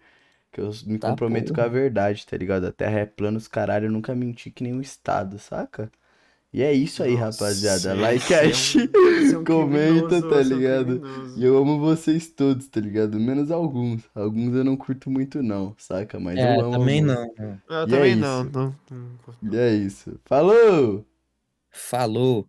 Que eu me Tá, comprometo com porra. a verdade, tá ligado? A terra é plana, os caralho, eu nunca menti que nem o Estado, saca? E é isso aí, Nossa, rapaziada. Like é a um- esse é um <laughs> Comenta, tá esse é um ligado? E eu amo vocês todos, tá ligado? Menos alguns. Alguns eu não curto muito, não, saca? Mas É, eu amo. também alguns. não. mano. Eu E é também não. não, não- E é isso. Falou! Falou.